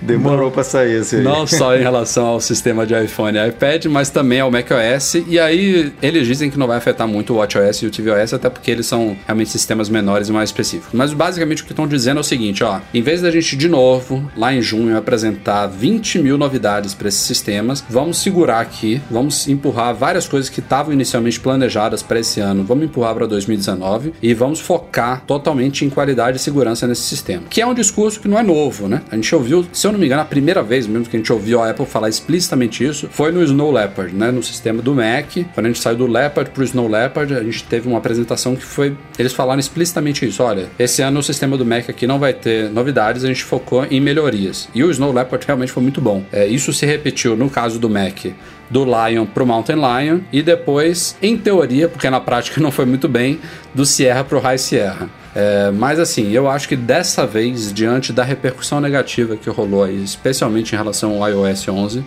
Demorou para sair aí. Não só em relação ao sistema de iPhone e iPad, mas também ao macOS. E aí eles dizem que não vai afetar muito o WatchOS e o tvOS, até porque eles são realmente sistemas menores e mais específicos. Mas basicamente o que estão dizendo é o seguinte, ó. Em vez da gente de novo, lá em junho, apresentar 20 mil novidades para esses sistemas, vamos segurar aqui, vamos empurrar várias coisas que estavam inicialmente planejadas para esse ano, vamos empurrar para 2019 e vamos focar totalmente em qualidade e segurança nesse sistema. Que é um discurso que não é novo, né? A gente ouviu, se eu não me engano, a primeira vez mesmo que a gente ouviu a Apple falar explicitamente isso foi no Snow Leopard, né? No sistema do Mac. Quando a gente saiu do Leopard pro Snow Leopard, a gente teve uma apresentação que foi. Eles falaram explicitamente isso. Olha, esse ano o sistema do Mac aqui não vai ter novidades, a gente focou em melhorias. E o Snow Leopard realmente foi muito bom. É, isso se repetiu no caso do Mac do Lion pro Mountain Lion e depois, em teoria, porque na prática não foi muito bem, do Sierra pro High Sierra. É, mas assim, eu acho que dessa vez, diante da repercussão negativa que rolou aí, especialmente em relação ao iOS 11,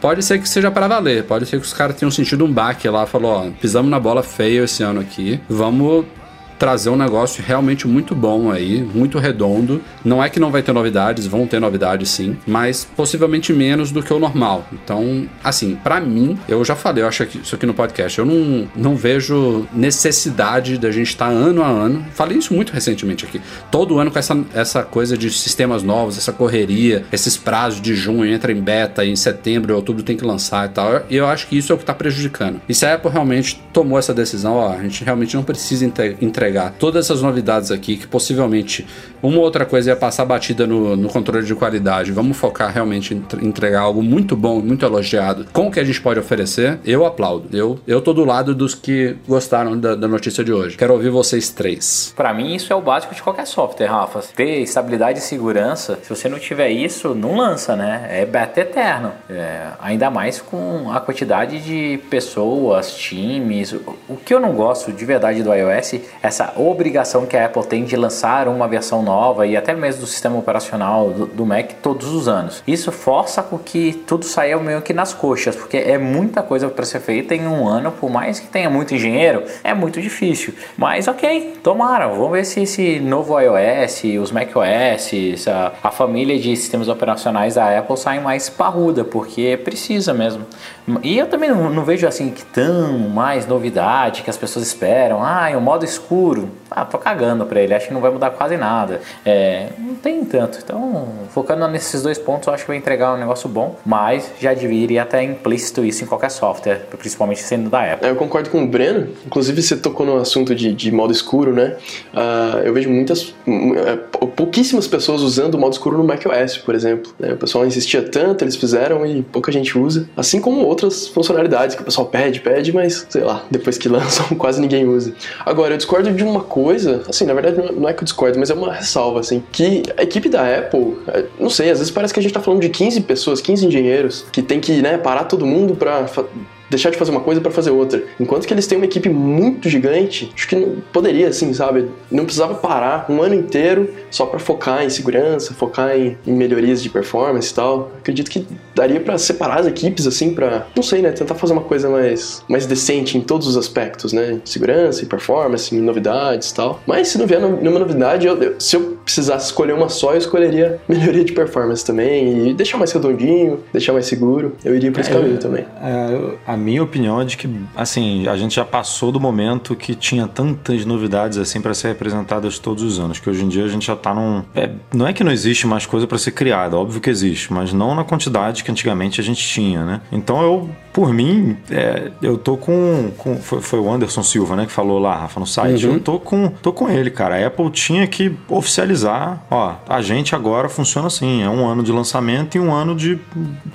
pode ser que seja para valer. Pode ser que os caras tenham sentido um baque lá, falou, ó, pisamos na bola feio esse ano aqui, vamos trazer um negócio realmente muito bom aí, muito redondo. Não é que não vai ter novidades, vão ter novidades sim, mas possivelmente menos do que o normal. Então, assim, para mim, eu já falei, eu acho que isso aqui no podcast, eu não, não vejo necessidade da gente estar tá ano a ano. Falei isso muito recentemente aqui. Todo ano com essa, essa coisa de sistemas novos, essa correria, esses prazos de junho, entra em beta, em setembro, outubro tem que lançar e tal. E eu acho que isso é o que tá prejudicando. E se a Apple realmente tomou essa decisão, ó, a gente realmente não precisa entregar todas essas novidades aqui, que possivelmente uma outra coisa ia passar batida no, no controle de qualidade. Vamos focar realmente em entregar algo muito bom, muito elogiado, com o que a gente pode oferecer. Eu aplaudo. Eu, eu tô do lado dos que gostaram da, da notícia de hoje. Quero ouvir vocês três. Para mim, isso é o básico de qualquer software, Rafa. Ter estabilidade e segurança, se você não tiver isso, não lança, né? É beta eterno. É, ainda mais com a quantidade de pessoas, times. O que eu não gosto de verdade do iOS é essa obrigação que a Apple tem de lançar uma versão nova e até mesmo do sistema operacional do, do Mac todos os anos. Isso força com que tudo saia meio que nas coxas, porque é muita coisa para ser feita em um ano, por mais que tenha muito engenheiro, é muito difícil. Mas ok, tomara, vamos ver se esse novo iOS, os macOS, a, a família de sistemas operacionais da Apple saem mais parruda, porque precisa mesmo. E eu também não, não, vejo assim que tão mais novidade que as pessoas esperam. Ah, o modo escuro. Ah, tô cagando pra ele, acho que não vai mudar quase nada. É, não tem tanto. Então, focando nesses dois pontos, eu acho que vai entregar um negócio bom, mas já deveria até implícito isso em qualquer software, principalmente sendo da Apple. É, eu concordo com o Breno, inclusive você tocou no assunto de, de modo escuro, né? Uh, eu vejo muitas, uh, pouquíssimas pessoas usando o modo escuro no macOS, por exemplo. Né? O pessoal insistia tanto, eles fizeram e pouca gente usa. Assim como outras funcionalidades que o pessoal pede, pede, mas sei lá, depois que [LAUGHS] lançam quase ninguém usa. Agora, eu discordo de uma coisa, assim, na verdade não é que eu discordo, mas é uma ressalva, assim, que a equipe da Apple, é, não sei, às vezes parece que a gente tá falando de 15 pessoas, 15 engenheiros, que tem que, né, parar todo mundo pra deixar de fazer uma coisa para fazer outra. Enquanto que eles têm uma equipe muito gigante, acho que não poderia, assim, sabe? Não precisava parar um ano inteiro só para focar em segurança, focar em, em, melhorias de performance e tal. Acredito que daria para separar as equipes, assim, para não sei, né? Tentar fazer uma coisa mais, mais decente em todos os aspectos, né? Segurança e performance, e novidades e tal. Mas se não vier nenhuma novidade, eu, eu, se eu precisasse escolher uma só, eu escolheria [LAUGHS] melhoria de performance também e deixar mais redondinho, deixar mais seguro. Eu iria por esse é, caminho também. É, a minha opinião é de que, assim, a gente já passou do momento que tinha tantas novidades assim para ser representadas todos os anos, que hoje em dia a gente já tá num. É, não é que não existe mais coisa para ser criada, óbvio que existe, mas não na quantidade que antigamente a gente tinha, né? Então eu, por mim, é, eu tô com. com foi, foi, o Anderson Silva, né, que falou lá, Rafa, no site. Uhum. Eu tô com, tô com ele, cara. A Apple tinha que oficializar, ó, a gente agora funciona assim: é um ano de lançamento e um ano de,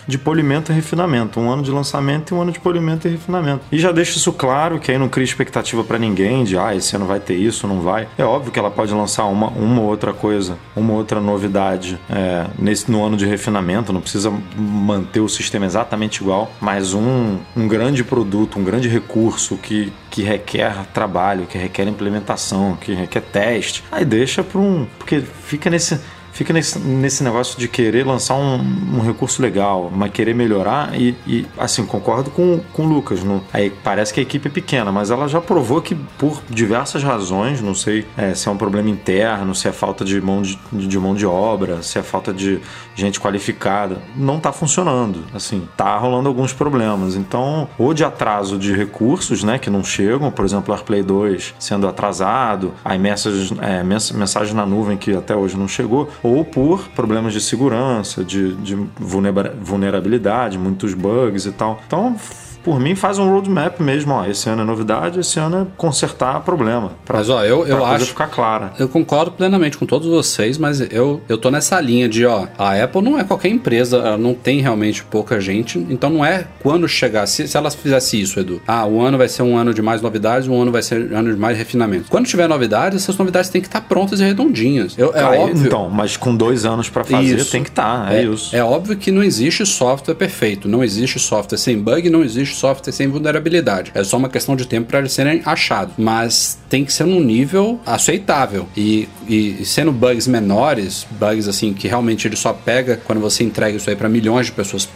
de polimento e refinamento. Um ano de lançamento e um ano de polimento e refinamento. E já deixa isso claro, que aí não cria expectativa para ninguém de, ah, esse ano vai ter isso, não vai. É óbvio que ela pode lançar uma, uma outra coisa, uma outra novidade é, nesse, no ano de refinamento, não precisa manter o sistema exatamente igual, mas um, um grande produto, um grande recurso que, que requer trabalho, que requer implementação, que requer teste, aí deixa para um. Porque fica nesse fica nesse, nesse negócio de querer lançar um, um recurso legal, mas querer melhorar e, e, assim, concordo com, com o Lucas. Aí parece que a equipe é pequena, mas ela já provou que por diversas razões, não sei é, se é um problema interno, se é falta de mão de, de mão de obra, se é falta de gente qualificada, não está funcionando. Assim, tá rolando alguns problemas. Então, ou de atraso de recursos, né, que não chegam, por exemplo, o AirPlay 2 sendo atrasado, a mensagem, é, mensagem na nuvem que até hoje não chegou, ou por problemas de segurança, de, de vulnerabilidade, muitos bugs e tal. Então, por mim, faz um roadmap mesmo. Ó, esse ano é novidade, esse ano é consertar problema. Pra, mas, ó, eu, eu acho. ficar clara. Eu concordo plenamente com todos vocês, mas eu, eu tô nessa linha de, ó, a Apple não é qualquer empresa, ela não tem realmente pouca gente, então não é quando chegar. Se, se ela fizesse isso, Edu, ah, o ano vai ser um ano de mais novidades, um ano vai ser um ano de mais refinamento. Quando tiver novidades, essas novidades têm que estar prontas e redondinhas. Eu, é ah, óbvio. Então, mas com dois anos para fazer, isso. tem que estar. Tá, é, é, isso. É óbvio que não existe software perfeito, não existe software sem bug, não existe de software sem vulnerabilidade. É só uma questão de tempo para eles serem achados. Mas tem que ser num nível aceitável. E, e sendo bugs menores, bugs assim que realmente ele só pega quando você entrega isso aí para milhões de pessoas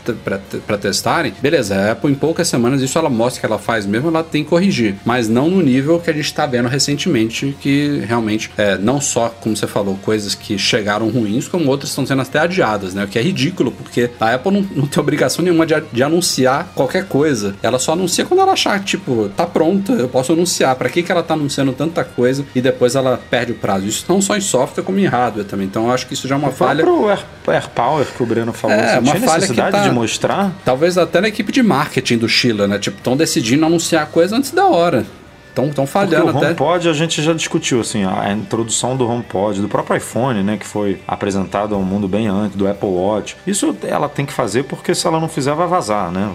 para testarem, beleza, a Apple em poucas semanas isso ela mostra que ela faz mesmo, ela tem que corrigir. Mas não no nível que a gente está vendo recentemente, que realmente é, não só, como você falou, coisas que chegaram ruins, como outras estão sendo até adiadas, né? O que é ridículo, porque a Apple não, não tem obrigação nenhuma de, de, anunciar qualquer coisa. Ela só anuncia quando ela achar, tipo, tá pronta, eu posso anunciar. Para que, que ela tá anunciando tanta coisa e depois ela perde o prazo? Isso não só em software, como em hardware também. Então eu acho que isso já é uma falha. Pro Air, Air Power que o Breno falou, é, uma falha que tá, de mostrar? Talvez até na equipe de marketing do Sheila, né? Tipo, estão decidindo anunciar a coisa antes da hora. Estão falhando Porque o até. HomePod a gente já discutiu, assim, a introdução do HomePod, do próprio iPhone, né, que foi apresentado ao mundo bem antes, do Apple Watch. Isso ela tem que fazer porque se ela não fizer vai vazar, né?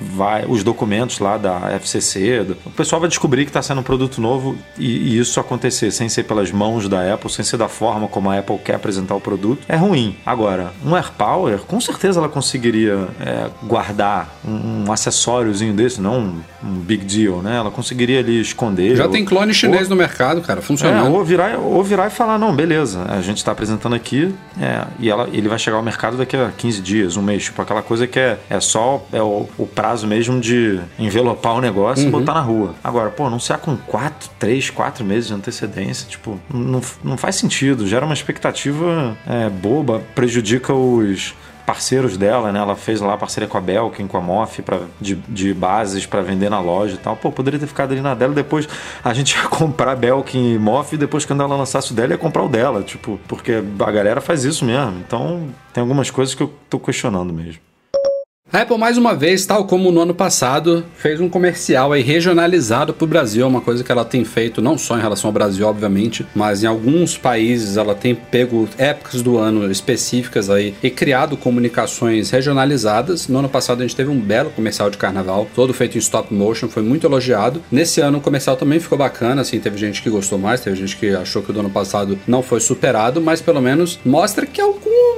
Vai os documentos lá da FCC, do, o pessoal vai descobrir que está sendo um produto novo e, e, isso acontecer sem ser pelas mãos da Apple, sem ser da forma como a Apple quer apresentar o produto, é ruim. Agora, um AirPower, com certeza ela conseguiria é, guardar um, um acessóriozinho desse, não um, um, big deal, né? Ela conseguiria ali esconder. Já ou, tem clone chinês ou, no mercado, cara, funcionando. É, ou, virar, ou virar e falar, não, beleza, a gente está apresentando aqui é, e ela, ele vai chegar ao mercado daqui a 15 dias, um mês, tipo aquela coisa que é, é só é o, o prazo prazo mesmo de envelopar o negócio uhum. e botar na rua. Agora, pô, anunciar com 4, 3, 4 meses de antecedência, tipo, não, não faz sentido. Gera uma expectativa é, boba, prejudica os parceiros dela, né? Ela fez lá parceria com a Belkin, com a Moff, pra, de, de bases para vender na loja e tal. Pô, poderia ter ficado ali na dela. Depois a gente [LAUGHS] ia comprar Belkin e Moff e depois quando ela lançasse o dela ia comprar o dela. Tipo, porque a galera faz isso mesmo. Então tem algumas coisas que eu tô questionando mesmo. A Apple, mais uma vez, tal como no ano passado, fez um comercial aí regionalizado para o Brasil, uma coisa que ela tem feito não só em relação ao Brasil, obviamente, mas em alguns países ela tem pego épocas do ano específicas aí e criado comunicações regionalizadas. No ano passado a gente teve um belo comercial de carnaval, todo feito em stop motion, foi muito elogiado. Nesse ano o comercial também ficou bacana, assim, teve gente que gostou mais, teve gente que achou que o do ano passado não foi superado, mas pelo menos mostra que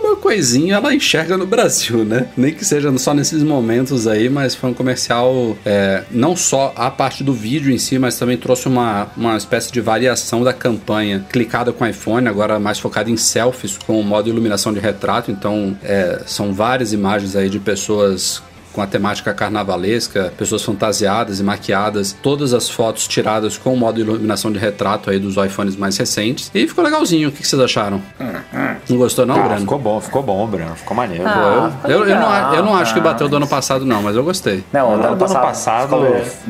alguma coisinha ela enxerga no Brasil, né? Nem que seja só nesses momentos aí, mas foi um comercial é, não só a parte do vídeo em si, mas também trouxe uma, uma espécie de variação da campanha clicada com iPhone, agora mais focada em selfies com o modo iluminação de retrato. Então é, são várias imagens aí de pessoas com a temática carnavalesca, pessoas fantasiadas e maquiadas, todas as fotos tiradas com o modo iluminação de retrato aí dos iPhones mais recentes. E ficou legalzinho. O que vocês acharam? Não gostou não, ah, Breno? Ficou bom, ficou bom, Breno. Ficou maneiro. Ah, eu, eu, eu, não, eu não acho que bateu do ano passado não, mas eu gostei. Não, o do ano passado, passado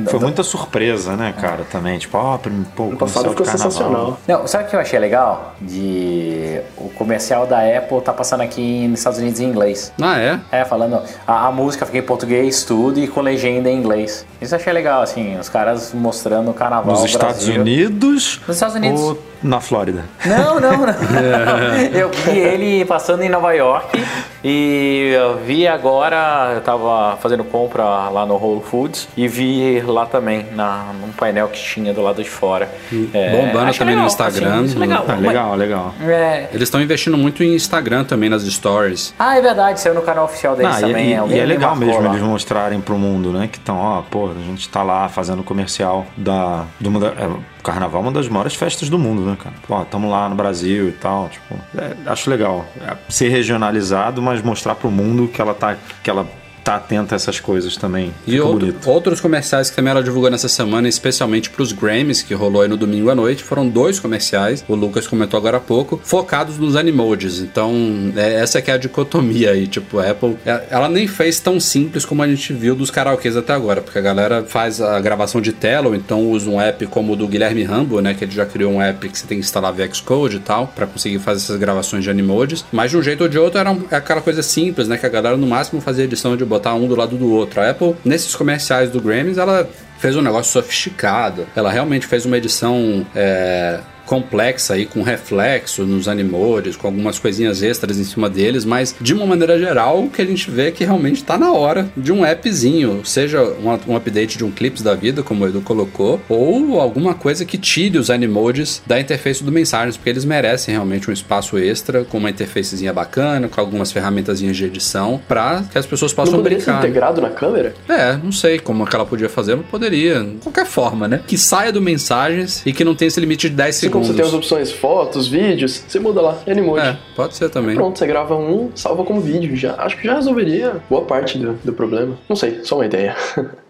foi muita surpresa, né, cara, também. Tipo, ó, oh, pô, o passado ficou sensacional. Não, sabe o que eu achei legal? De o comercial da Apple tá passando aqui nos Estados Unidos em inglês. Ah, é? É, falando, a, a música fica em português, tudo, e com legenda em inglês. Isso achei legal, assim, os caras mostrando o carnaval Nos Estados Brasil. Unidos? Nos Estados Unidos. Ou na Flórida? Não, não, não. [LAUGHS] eu vi ele passando em Nova York e eu vi agora, eu tava fazendo compra lá no Whole Foods e vi lá também, na, num painel que tinha do lado de fora. É, Bombando também legal, no Instagram. Assim, legal, ah, legal, legal. É... Eles estão investindo muito em Instagram também, nas stories. Ah, é verdade, saiu no canal oficial deles ah, também. E, e, e é legal mesmo lá. eles mostrarem pro mundo, né? Que estão, ó, pô, a gente tá lá fazendo comercial da, do, é, carnaval é uma das maiores festas do mundo, né, cara? Pô, tamo lá no Brasil e tal, tipo, é, acho legal. É, ser regionalizado, mas mostrar pro mundo que ela tá, que ela tá atento a essas coisas também. E outro, outros comerciais que também ela divulgou nessa semana, especialmente para os Grammys, que rolou aí no domingo à noite, foram dois comerciais, o Lucas comentou agora há pouco, focados nos animojis. Então, é, essa que é a dicotomia aí, tipo, a Apple, é, ela nem fez tão simples como a gente viu dos karaokês até agora, porque a galera faz a gravação de tela, ou então usa um app como o do Guilherme Rambo, né, que ele já criou um app que você tem que instalar VX Code e tal, para conseguir fazer essas gravações de animojis, mas de um jeito ou de outro era um, é aquela coisa simples, né, que a galera no máximo fazia edição de botar um do lado do outro. A Apple, nesses comerciais do Grammys, ela fez um negócio sofisticado. Ela realmente fez uma edição. É, complexa aí com reflexo nos animores, com algumas coisinhas extras em cima deles, mas de uma maneira geral, o que a gente vê é que realmente está na hora de um appzinho, seja um, um update de um Clips da vida, como o Edu colocou, ou alguma coisa que tire os Animodes da interface do Mensagens, porque eles merecem realmente um espaço extra, com uma interfacezinha bacana, com algumas ferramentazinhas de edição, para que as pessoas possam não poderia brincar. ser integrado na câmera? É, não sei como que ela podia fazer, mas poderia. De qualquer forma, né? Que saia do Mensagens e que não tenha esse limite de 10 Assim segundos. Como você tem as opções fotos, vídeos, você muda lá, Animoji. É, pode ser também. Pronto, você grava um, salva como vídeo. Já, acho que já resolveria boa parte do, do problema. Não sei, só uma ideia. [LAUGHS]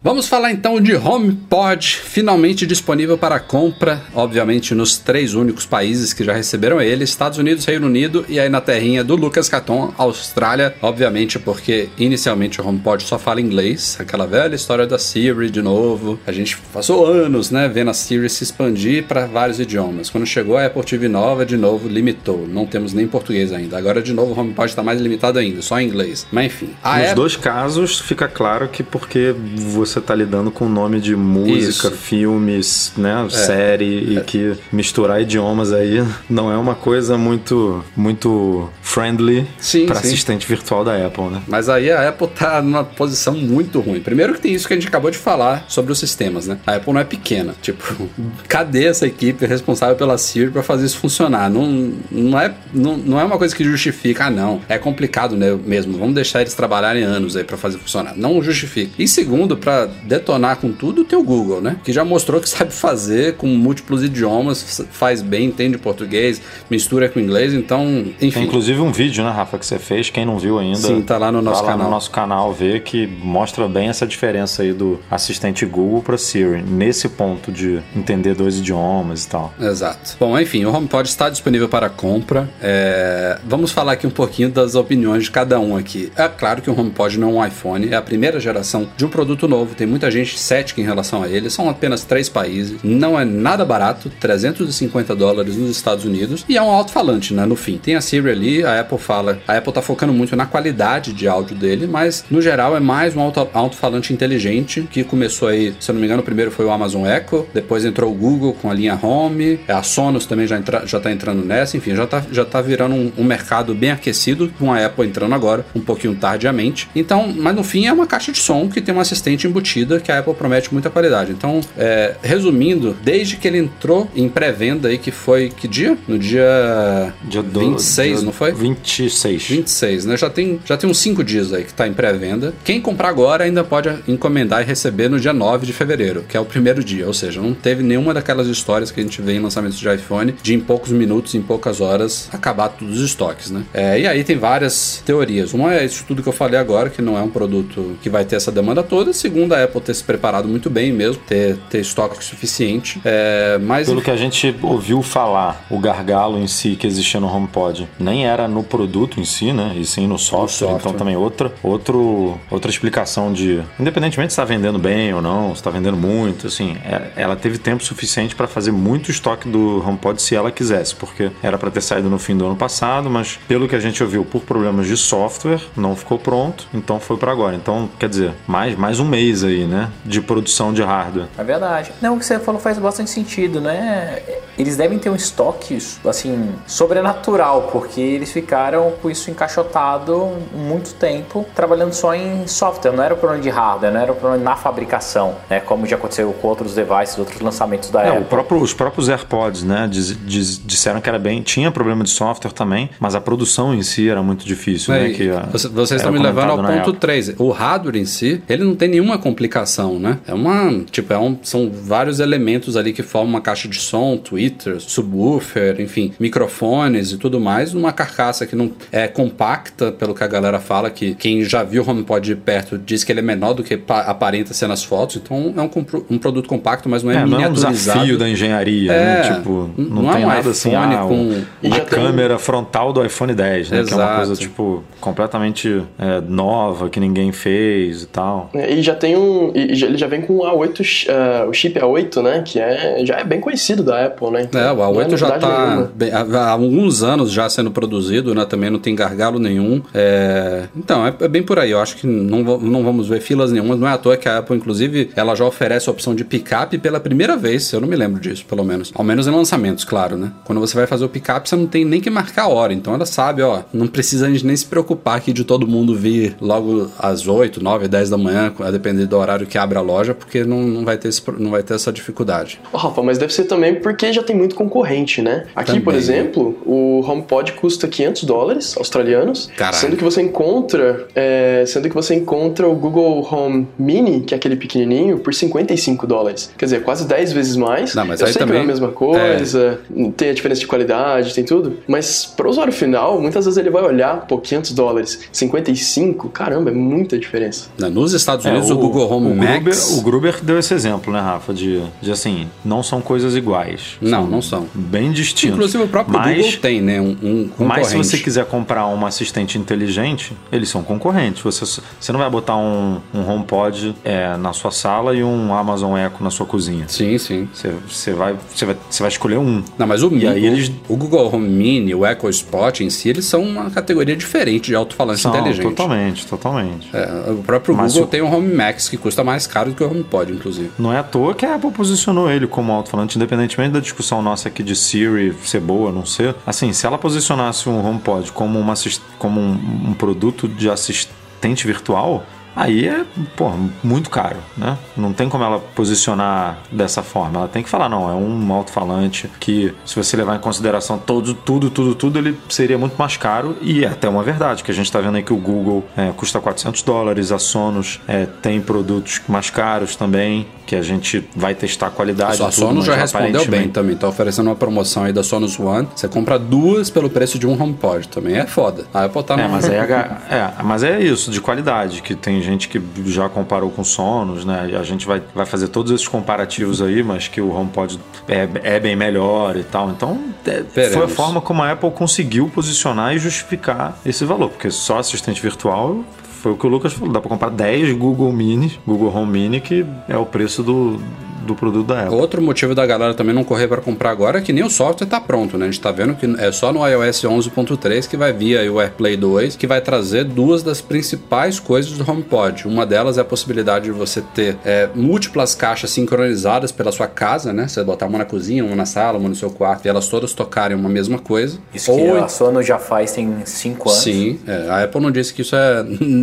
Vamos falar então de HomePod, finalmente disponível para compra, obviamente nos três únicos países que já receberam ele, Estados Unidos, Reino Unido e aí na terrinha do Lucas Caton, Austrália, obviamente porque inicialmente o HomePod só fala inglês, aquela velha história da Siri de novo. A gente passou anos, né, vendo a Siri se expandir para vários idiomas. Quando chegou a Apple TV nova, de novo limitou. Não temos nem português ainda. Agora de novo o HomePod está mais limitado ainda, só em inglês. Mas enfim, Nos Apple... dois casos, fica claro que porque você tá lidando com o nome de música, Isso. filmes, né, série, e que misturar idiomas aí [LAUGHS] não é uma coisa muito muito friendly para assistente virtual da Apple, né? Mas aí a Apple tá numa posição muito ruim. Primeiro que tem isso que a gente acabou de falar sobre os sistemas, né? A Apple não é pequena. Tipo, [LAUGHS] cadê essa equipe responsável pela Siri para fazer isso funcionar? Não, não, é, não, não é uma coisa que justifica, ah, não, é complicado né, mesmo. Vamos deixar eles trabalharem anos aí para fazer funcionar. Não justifica. E segundo, para detonar com tudo, tem o Google, né? Que já mostrou que [LAUGHS] sabe fazer com múltiplos idiomas, faz bem, entende português, mistura com inglês, então, enfim. Tem inclusive um vídeo, né, Rafa, que você fez, quem não viu ainda. Sim, tá lá no nosso vai lá canal. no nosso canal ver que mostra bem essa diferença aí do assistente Google para Siri, nesse ponto de entender dois idiomas e tal. Exato. Bom, enfim, o HomePod está disponível para compra. É, Vamos falar aqui um pouquinho das opiniões de cada um aqui. É claro que o HomePod não é um iPhone, é a primeira geração de um produto novo. Tem muita gente cética em relação a ele. São apenas três países. Não é nada barato, 350 dólares nos Estados Unidos. E é um alto-falante, né? No fim, tem a Siri ali, a Apple fala. A Apple tá focando muito na qualidade de áudio dele, mas no geral é mais um alto- alto-falante inteligente que começou aí, se eu não me engano, o primeiro foi o Amazon Echo, depois entrou o Google com a linha Home, a Sonos também já, entra, já tá entrando nessa, enfim, já tá, já tá virando um, um mercado bem aquecido, com a Apple entrando agora, um pouquinho tardiamente. Então, mas no fim é uma caixa de som que tem uma assistente embutida que a Apple promete muita qualidade. Então, é, resumindo, desde que ele entrou em pré-venda aí, que foi que dia? No dia, Dia do- 26, dia não foi? 26. 26, né? Já tem, já tem uns 5 dias aí que tá em pré-venda. Quem comprar agora ainda pode encomendar e receber no dia 9 de fevereiro, que é o primeiro dia. Ou seja, não teve nenhuma daquelas histórias que a gente vê em lançamentos de iPhone de em poucos minutos, em poucas horas, acabar todos os estoques, né? É, e aí tem várias teorias. Uma é isso tudo que eu falei agora, que não é um produto que vai ter essa demanda toda. Segunda, a Apple ter se preparado muito bem mesmo, ter, ter estoque suficiente. É, mas Pelo que a gente ouviu falar, o gargalo em si que existia no HomePod nem era no produto em si, né? E sim no software. software. Então também outra, outro, outra explicação de, independentemente se está vendendo bem ou não, se está vendendo muito, assim, é- ela teve tempo suficiente para fazer muito estoque do HomePod se ela quisesse, porque era para ter saído no fim do ano passado, mas pelo que a gente ouviu, por problemas de software, não ficou pronto, então foi para agora. Então, quer dizer, mais, mais um mês aí, né? De produção de hardware. É verdade. Não, o que você falou faz bastante sentido, né? Eles devem ter um estoque, assim, sobrenatural, porque eles ficaram com isso encaixotado muito tempo, trabalhando só em software. Não era o problema de hardware, não era o problema na fabricação, né? Como já aconteceu com outros devices, outros lançamentos da É, Apple. o próprio- os próprios AirPods, né, diz- diz- disseram que era bem, tinha problema de software também, mas a produção em si era muito difícil, É, né? Que você- vocês era estão me levando ao ponto época. 3. O hardware em si, ele não tem nenhuma complicação, né? É uma. Tipo, é um, são vários elementos ali que formam uma caixa de som, Twitter, subwoofer, enfim, microfones e tudo mais, numa carcaça que não é compacta, pelo que a galera fala, que quem já viu o HomePod de perto diz que ele é menor do que pa- aparenta ser nas fotos. Então é um, um produto compacto, mas não é, É, não é um miniaturizado. desafio da engenharia, É, né? Tipo, não, não é tem um nada assim, iPhone ah, com- uma já tem- câmera frontal do iPhone 10, né? Que é uma Exato. coisa, tipo, completamente é, nova, que ninguém fez e tal. É, E já tem um. ele já vem com o A8, ch- ah, o chip A8, né? Que é, já é bem conhecido da Apple, né? É, o Não é A8 já está há alguns anos já sendo produzido, né? Também não tem gargalo nenhum. É, Então, é, é bem por aí. Eu acho que não, não vamos ver filas nenhumas. Não é à toa que a Apple, inclusive, ela já oferece a opção de picape pela primeira vez. Eu não me lembro disso, pelo menos. Ao menos em lançamentos, claro, né? Quando você vai fazer o picape, você não tem nem que marcar a hora. Então ela sabe, ó, não precisa a gente nem se preocupar aqui de todo mundo vir logo às 8, 9, 10 da manhã, a depender do horário que abre a loja, porque não, não, vai, ter esse não vai ter essa dificuldade. Ô, Rafa, mas deve ser também porque já tem muito concorrente, né? Aqui, Também. por exemplo, o HomePod custa 500 dólares australianos, Caralho. sendo que você encontra, é, sendo que você encontra o Google Home Mini, que é aquele pequenininho, por 55 dólares. Quer dizer, quase 10 vezes mais. Não, mas Eu aí sei que não é a também- mesma coisa, tem a diferença de qualidade, tem tudo, mas para o usuário final, muitas vezes ele vai olhar, pô, 500 dólares, 55, caramba, é muita diferença. Nos Estados É, Unidos, o, Google Home o Max. Gruber, o Gruber deu esse exemplo, né, Rafa? De, de assim, não são coisas iguais. Não, não são. Bem distintos. Inclusive o próprio mas, Google tem, né? Um, um concorrente. Mas se você quiser comprar um assistente inteligente, eles são concorrentes. Você, você não vai botar um, um HomePod é, na sua sala e um Amazon Echo na sua cozinha. Sim, sim. Você, você, vai, você, vai, você vai escolher um. Não, mas o, E aí o- eles- o Google Home Mini, o Echo Spot em si, eles são uma categoria diferente de alto-falante inteligente. totalmente, totalmente. É, o próprio Mas Google o- tem o Home Max, que custa mais caro do que o HomePod, inclusive. Não é à toa que a Apple posicionou ele como alto-falante, independentemente da discussão nossa aqui de Siri ser boa, não ser. Assim, se ela posicionasse um HomePod como, uma, como um, um produto de assistente virtual, aí é, pô, muito caro, né? Não tem como ela posicionar dessa forma. Ela tem que falar, não, é um alto-falante que, se você levar em consideração todo, tudo, tudo, tudo, ele seria muito mais caro. E é até uma verdade, que a gente está vendo aí que o Google é, custa 400 dólares, a Sonos é, tem produtos mais caros também, que a gente vai testar a qualidade. Só a Sonos já respondeu bem também. Tá oferecendo uma promoção aí da Sonos One. Você compra duas pelo preço de um HomePod. Também é foda. A Apple tá É, mas [LAUGHS] é, é, mas é isso, de qualidade, que tem gente que já comparou com Sonos, né? A gente vai, vai fazer todos esses comparativos aí, mas que o HomePod é, é bem melhor e tal. Então, é, foi a forma como a Apple conseguiu posicionar e justificar esse valor, porque só assistente virtual foi o que o Lucas falou, dá pra comprar 10 Google Mini, Google Home Mini, que é o preço do, do produto da Apple. Outro motivo da galera também não correr para comprar agora é que nem o software tá pronto, né? A gente tá vendo que é só no iOS 11.3 que vai vir aí o AirPlay 2, que vai trazer duas das principais coisas do HomePod. Uma delas é a possibilidade de você ter é, múltiplas caixas sincronizadas pela sua casa, né? Você botar uma na cozinha, uma na sala, uma no seu quarto e elas todas tocarem uma mesma coisa. Isso que Ou a Sonos já faz tem 5 anos. Sim, é, a Apple não disse que isso é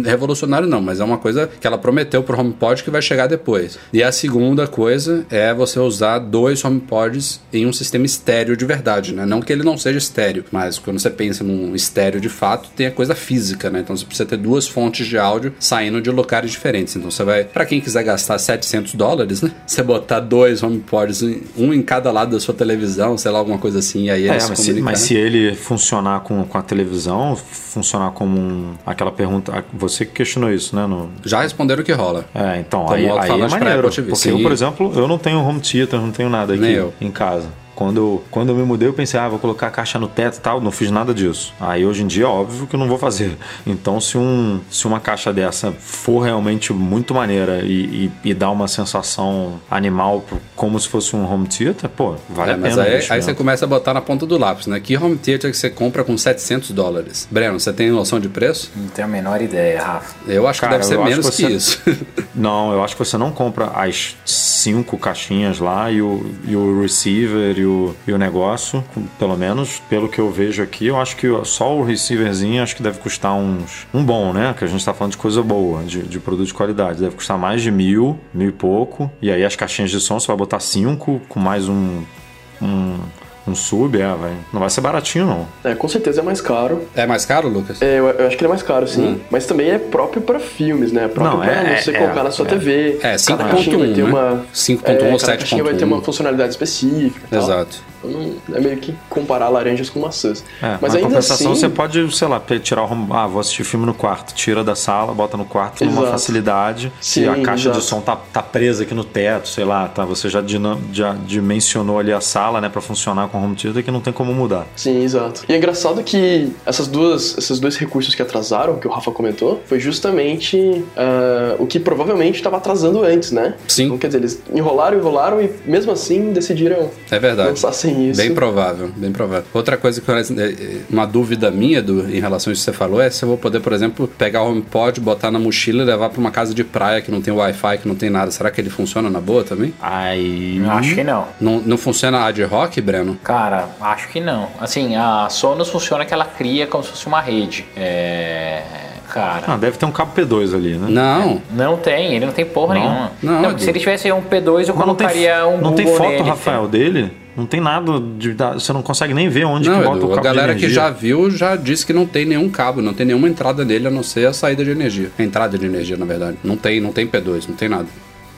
revolucionário, não, mas é uma coisa que ela prometeu pro HomePod que vai chegar depois. E a segunda coisa é você usar dois HomePods em um sistema estéreo de verdade, né? Não que ele não seja estéreo, mas quando você pensa num estéreo de fato, tem a coisa física, né? Então você precisa ter duas fontes de áudio saindo de locais diferentes. Então você vai, para quem quiser gastar 700 dólares, né? Você botar dois HomePods, um em cada lado da sua televisão, sei lá, alguma coisa assim, e aí É, se mas se, mas se ele funcionar com, com a televisão, funcionar como um, aquela pergunta. Você que questionou isso, né? No, Já responderam o que rola. é, então, Como aí, aí é maneiro. Porque eu, por exemplo, eu não tenho home theater, não tenho nada aqui em casa. Quando, eu- quando eu me mudei, eu pensei, ah, vou colocar a caixa no teto e tal. Não fiz nada disso. Aí hoje em dia, óbvio que eu não vou fazer. Então, se, um, se uma caixa dessa for realmente muito maneira e, e, e dar uma sensação animal como se fosse um home theater, pô, vale É, a pena. aí, aí você começa a botar na ponta do lápis, né? Que home theater que você compra com 700 dólares? Breno, você tem noção de preço? Não tenho a menor ideia, Rafa. Eu acho Cara, que deve ser menos que que, você- isso. [LAUGHS] Não, eu acho que você não compra as cinco caixinhas lá e o, e o receiver e o, e o negócio. Pelo menos, pelo que eu vejo aqui, eu acho que só o receiverzinho acho que deve custar uns. Um bom, né? Que a gente tá falando de coisa boa, de, de produto de qualidade. Deve custar mais de mil, mil e pouco. E aí as caixinhas de som você vai botar cinco com mais um. um um sub, é, vai. Não vai ser baratinho, não. É, com certeza é mais caro. é mais caro, Lucas? É, eu, eu acho que ele é mais caro, sim. Hum. Mas também é próprio pra filmes, né? É próprio Não, pra é- você é- colocar na sua é. TV. É, cada 5.1, caixinha vai ter né? uma. 5.1 é, ou cada caixinha vai ter 7.1. uma funcionalidade específica. e tal. Exato. Não- é meio que comparar laranjas com maçãs. É, mas na ainda compensação assim. você pode, sei lá, tirar o home- ah, vou assistir filme no quarto, tira da sala, bota no quarto numa Exato. facilidade. Se a caixa de exato. som tá, tá presa aqui no teto, sei lá, tá, você já, dinam- já dimensionou ali a sala, né, para funcionar com home theater que não tem como mudar. Sim, exato. E é engraçado que essas duas, esses dois recursos que atrasaram, que o Rafa comentou, foi justamente ah, o que provavelmente estava atrasando antes, né? Sim. Então, quer dizer, eles enrolaram, enrolaram e mesmo assim decidiram É verdade. lançar sem Isso. Bem provável, bem provável. Outra coisa que eu, é, uma dúvida minha do, em relação a isso que você falou é se eu vou poder, por exemplo, pegar o HomePod, botar na mochila e levar para uma casa de praia que não tem Wi-Fi, que não tem nada. Será que ele funciona na boa também? Aí. Acho que não. Não, não funciona ad hoc, Breno? Cara, acho que não. Assim, a Sonos funciona que ela cria como se fosse uma rede. É. Cara. Ah, deve ter um cabo P2 ali, né? Não. Não tem, ele não tem porra Não? nenhuma. Não, Não, se ele tivesse um P2, eu Mas não tem, colocaria um não tem Google foto, nele. Rafael, dele? Não tem nada de. Você não consegue nem ver onde Não, que bota Edu, o a cabo galera de que já viu já disse que não tem nenhum cabo, não tem nenhuma entrada nele a não ser a saída de energia. A entrada de energia, na verdade. Não tem, não tem P2, não tem nada.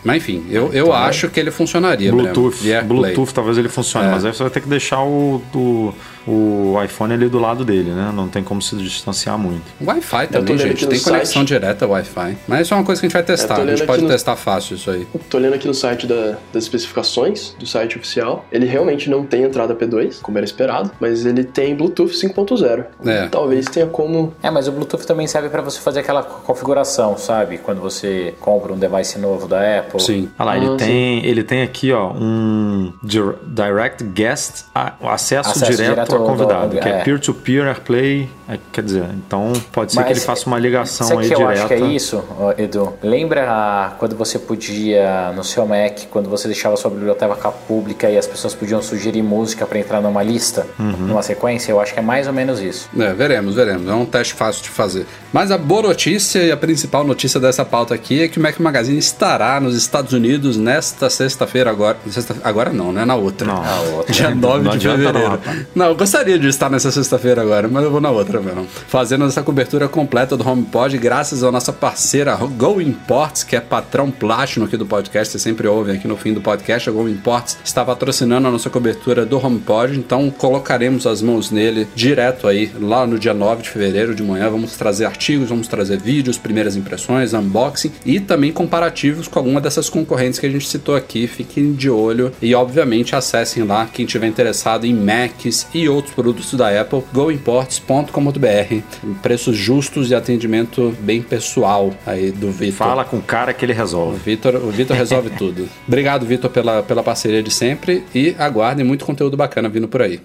Mas enfim, eu, eu acho que ele funcionaria, Bluetooth, AirPlay. Bluetooth talvez ele funcione, É. mas aí você vai ter que deixar o, o, o iPhone ali do lado dele, né? Não tem como se distanciar muito. Wi-Fi também, olhando gente. Tem conexão site. direta Wi-Fi. Mas isso é uma coisa que a gente vai testar. tô A gente pode no- testar fácil isso aí. Tô olhando aqui no site da- das especificações do site oficial. Ele realmente não tem entrada P2, como era esperado, mas ele tem Bluetooth 5.0. É. Talvez tenha como. É, mas o Bluetooth também serve pra você fazer aquela configuração, sabe? Quando você compra um device novo da Apple. Sim. Olha lá, ele, Ah, tem, ele tem aqui, ó, um dir- Direct Guest, acesso, Acesso direto, direto ao- convidado, que é é. peer-to-peer AirPlay. é, quer dizer, então pode ser que ele faça uma ligação sabe aí que eu direta. acho que é isso, Edu? Lembra quando você podia, no seu Mac, quando você deixava sua biblioteca pública e as pessoas podiam sugerir música pra entrar numa lista, Uhum. numa sequência? Eu acho que é mais ou menos isso. É, veremos, veremos. É um teste fácil de fazer. Mas a boa notícia e a principal notícia dessa pauta aqui é que o Mac Magazine estará nos Estados Unidos nesta sexta-feira agora. Sexta, agora não, né? Na outra. Não. A outra. Dia 9 Não de fevereiro. Não, gostaria de estar nessa sexta-feira agora, mas eu vou na outra mesmo. Fazendo essa cobertura completa do HomePod, graças à nossa parceira Go Imports, que é patrão plástico aqui do podcast. Vocês sempre ouvem aqui no fim do podcast. A Go Imports está patrocinando a nossa cobertura do HomePod, então colocaremos as mãos nele direto aí, lá no dia 9 de fevereiro de manhã. Vamos trazer artigos, vamos trazer vídeos, primeiras impressões, unboxing e também comparativos com alguma dessas concorrentes que a gente citou aqui. Fiquem de olho e, obviamente, acessem lá quem tiver interessado em Macs e outros produtos da Apple, goimports.com.br. Preços justos e atendimento bem pessoal aí do Vitor. Fala com o cara que ele O resolve. Vitor, o Vitor resolve [LAUGHS] tudo. Obrigado, Vitor, pela, pela parceria de sempre e aguardem muito conteúdo bacana vindo por aí.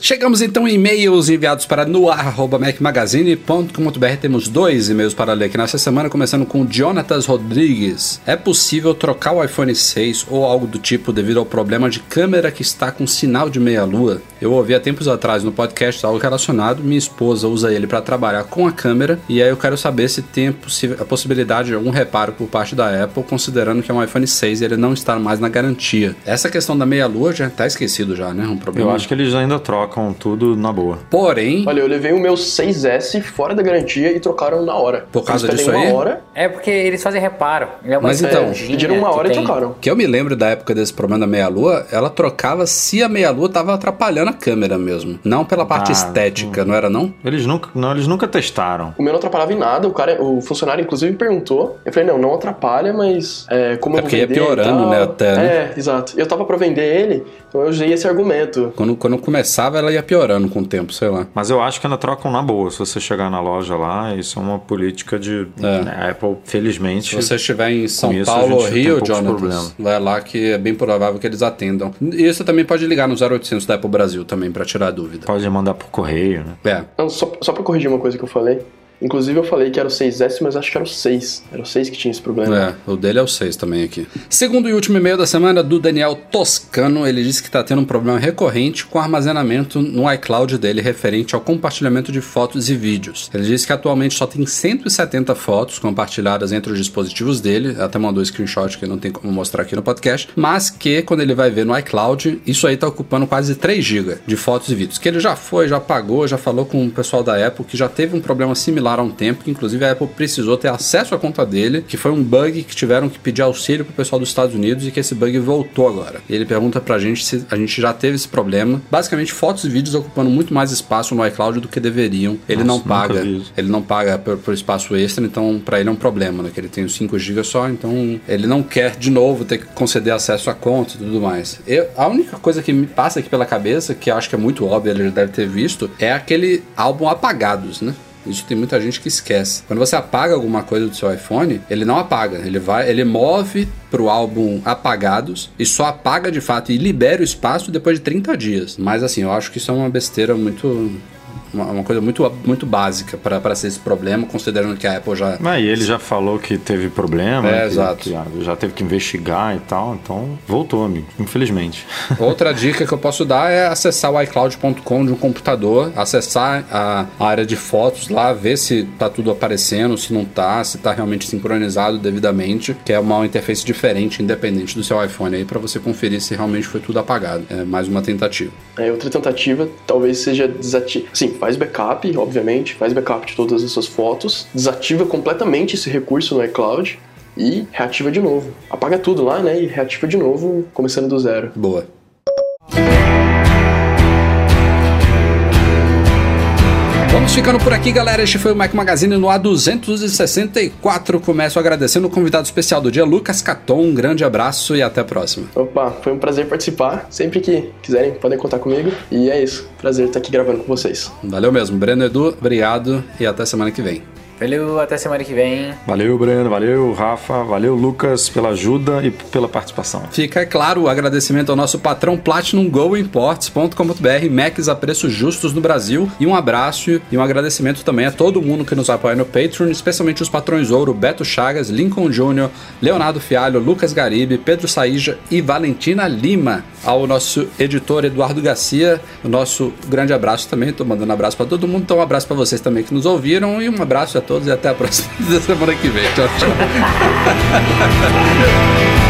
Chegamos então em e-mails enviados para noar.macmagazine.com.br. Temos dois e-mails para ler aqui nessa semana, começando com Jonatas Rodrigues. É possível trocar o iPhone 6 ou algo do tipo devido ao problema de câmera que está com sinal de meia-lua? Eu ouvi há tempos atrás no podcast algo relacionado. Minha esposa usa ele para trabalhar com a câmera e aí eu quero saber se tem a possibilidade de algum reparo por parte da Apple, considerando que é um iPhone 6 e ele não está mais na garantia. Essa questão da meia-lua já está esquecido já, né? Um problema. Eu acho que eles ainda trocam tudo na boa. Porém, Olha, eu levei o meu 6S fora da garantia e trocaram na hora. Por causa Eles disso aí? uma hora, É porque eles fazem reparo. É uma Mas então, pediram uma hora e tem- trocaram. que eu me lembro da época desse problema da meia-lua, ela trocava se a meia-lua tava atrapalhando a câmera mesmo. Não pela parte Ah, estética, não era não? Eles nunca, não, eles nunca testaram. O meu não atrapalhava em nada, o cara, o funcionário inclusive perguntou. Eu falei, não, não atrapalha, mas é, como É eu vou porque ia piorando, né, até, né? É, exato. Eu tava pra vender ele, então eu usei esse argumento. Quando, quando começava, ela ia piorando com o tempo, sei lá. Mas eu acho que ainda trocam na boa. Se você chegar na loja lá, isso é uma política de. É. né, Apple, felizmente. Se você estiver em São isso Paulo ou Rio, poucos Jonathan, vai lá que é bem provável que eles atendam. E você também pode ligar no 0800 da Apple Brasil também pra tirar a dúvida. Pode mandar por correio, né? É. Não, só, só pra corrigir uma coisa que eu falei. Inclusive eu falei que era o 6S, mas acho que era o 6. Era o 6 que tinha esse problema. É, o dele é o 6 também aqui. Segundo e último e-mail da semana do Daniel Toscano, ele disse que está tendo um problema recorrente com o armazenamento no iCloud dele referente ao compartilhamento de fotos e vídeos. Ele disse que atualmente só tem 170 fotos compartilhadas entre os dispositivos dele, até mandou um screenshot que não tem como mostrar aqui no podcast, mas que quando ele vai ver no iCloud, isso aí está ocupando quase 3 GB de fotos e vídeos, que ele já foi, já pagou, já falou com o pessoal da Apple que já teve um problema similar há um tempo, que inclusive a Apple precisou ter acesso à conta dele, que foi um bug que tiveram que pedir auxílio pro pessoal dos Estados Unidos e que esse bug voltou agora. E ele pergunta pra gente se a gente já teve esse problema. Basicamente, fotos e vídeos ocupando muito mais espaço no iCloud do que deveriam. Ele Nossa, não paga, ele não paga por, por espaço extra, então pra ele é um problema, né? Que ele tem os 5 GB só, então ele não quer de novo ter que conceder acesso à conta e tudo mais. Eu, a única coisa que me passa aqui pela cabeça, que eu acho que é muito óbvio, ele já deve ter visto, é aquele álbum Apagados, né? Isso tem muita gente que esquece. Quando você apaga alguma coisa do seu iPhone, ele não apaga, ele vai, ele move pro álbum apagados e só apaga de fato e libera o espaço depois de 30 dias. Mas assim, eu acho que isso é uma besteira muito uma, uma coisa muito, muito básica para ser esse problema, considerando que a Apple já. Ah, e ele já falou que teve problema, É, que- exato. que já, já teve que investigar e tal, então voltou, amigo, infelizmente. [LAUGHS] Outra dica que eu posso dar é acessar o iCloud.com de um computador, acessar a, a área de fotos lá, ver se tá tudo aparecendo, se não tá, se tá realmente sincronizado devidamente, que é uma interface diferente, independente do seu iPhone aí, para você conferir se realmente foi tudo apagado. É mais uma tentativa. É, outra tentativa talvez seja desativar. Sim, faz backup, obviamente, faz backup de todas as suas fotos, desativa completamente esse recurso no iCloud e reativa de novo. Apaga tudo lá, né? E reativa de novo, começando do zero. Boa. Vamos ficando por aqui, galera. Este foi o Mac Magazine no A264. Começo agradecendo o convidado especial do dia, Lucas Caton. Um grande abraço e até a próxima. Opa, foi um prazer participar. Sempre que quiserem, podem contar comigo. E é isso. Prazer estar aqui gravando com vocês. Valeu mesmo. Breno Edu, obrigado e até semana que vem. Valeu, até semana que vem. Valeu, Breno, valeu, Rafa, valeu, Lucas, pela ajuda e pela participação. Fica, é claro, o agradecimento ao nosso patrão Platinum Go Imports.com.br, Macs a preços justos no Brasil. E um abraço e um agradecimento também a todo mundo que nos apoia no Patreon, especialmente os patrões ouro Beto Chagas, Lincoln Júnior, Leonardo Fialho, Lucas Garibe, Pedro Saíja e Valentina Lima. Ao nosso editor Eduardo Garcia, o nosso grande abraço também. Tô mandando abraço para todo mundo, então um abraço para vocês também que nos ouviram e um abraço a todos e até a próxima [LAUGHS] semana que vem. Tchau, tchau. [LAUGHS]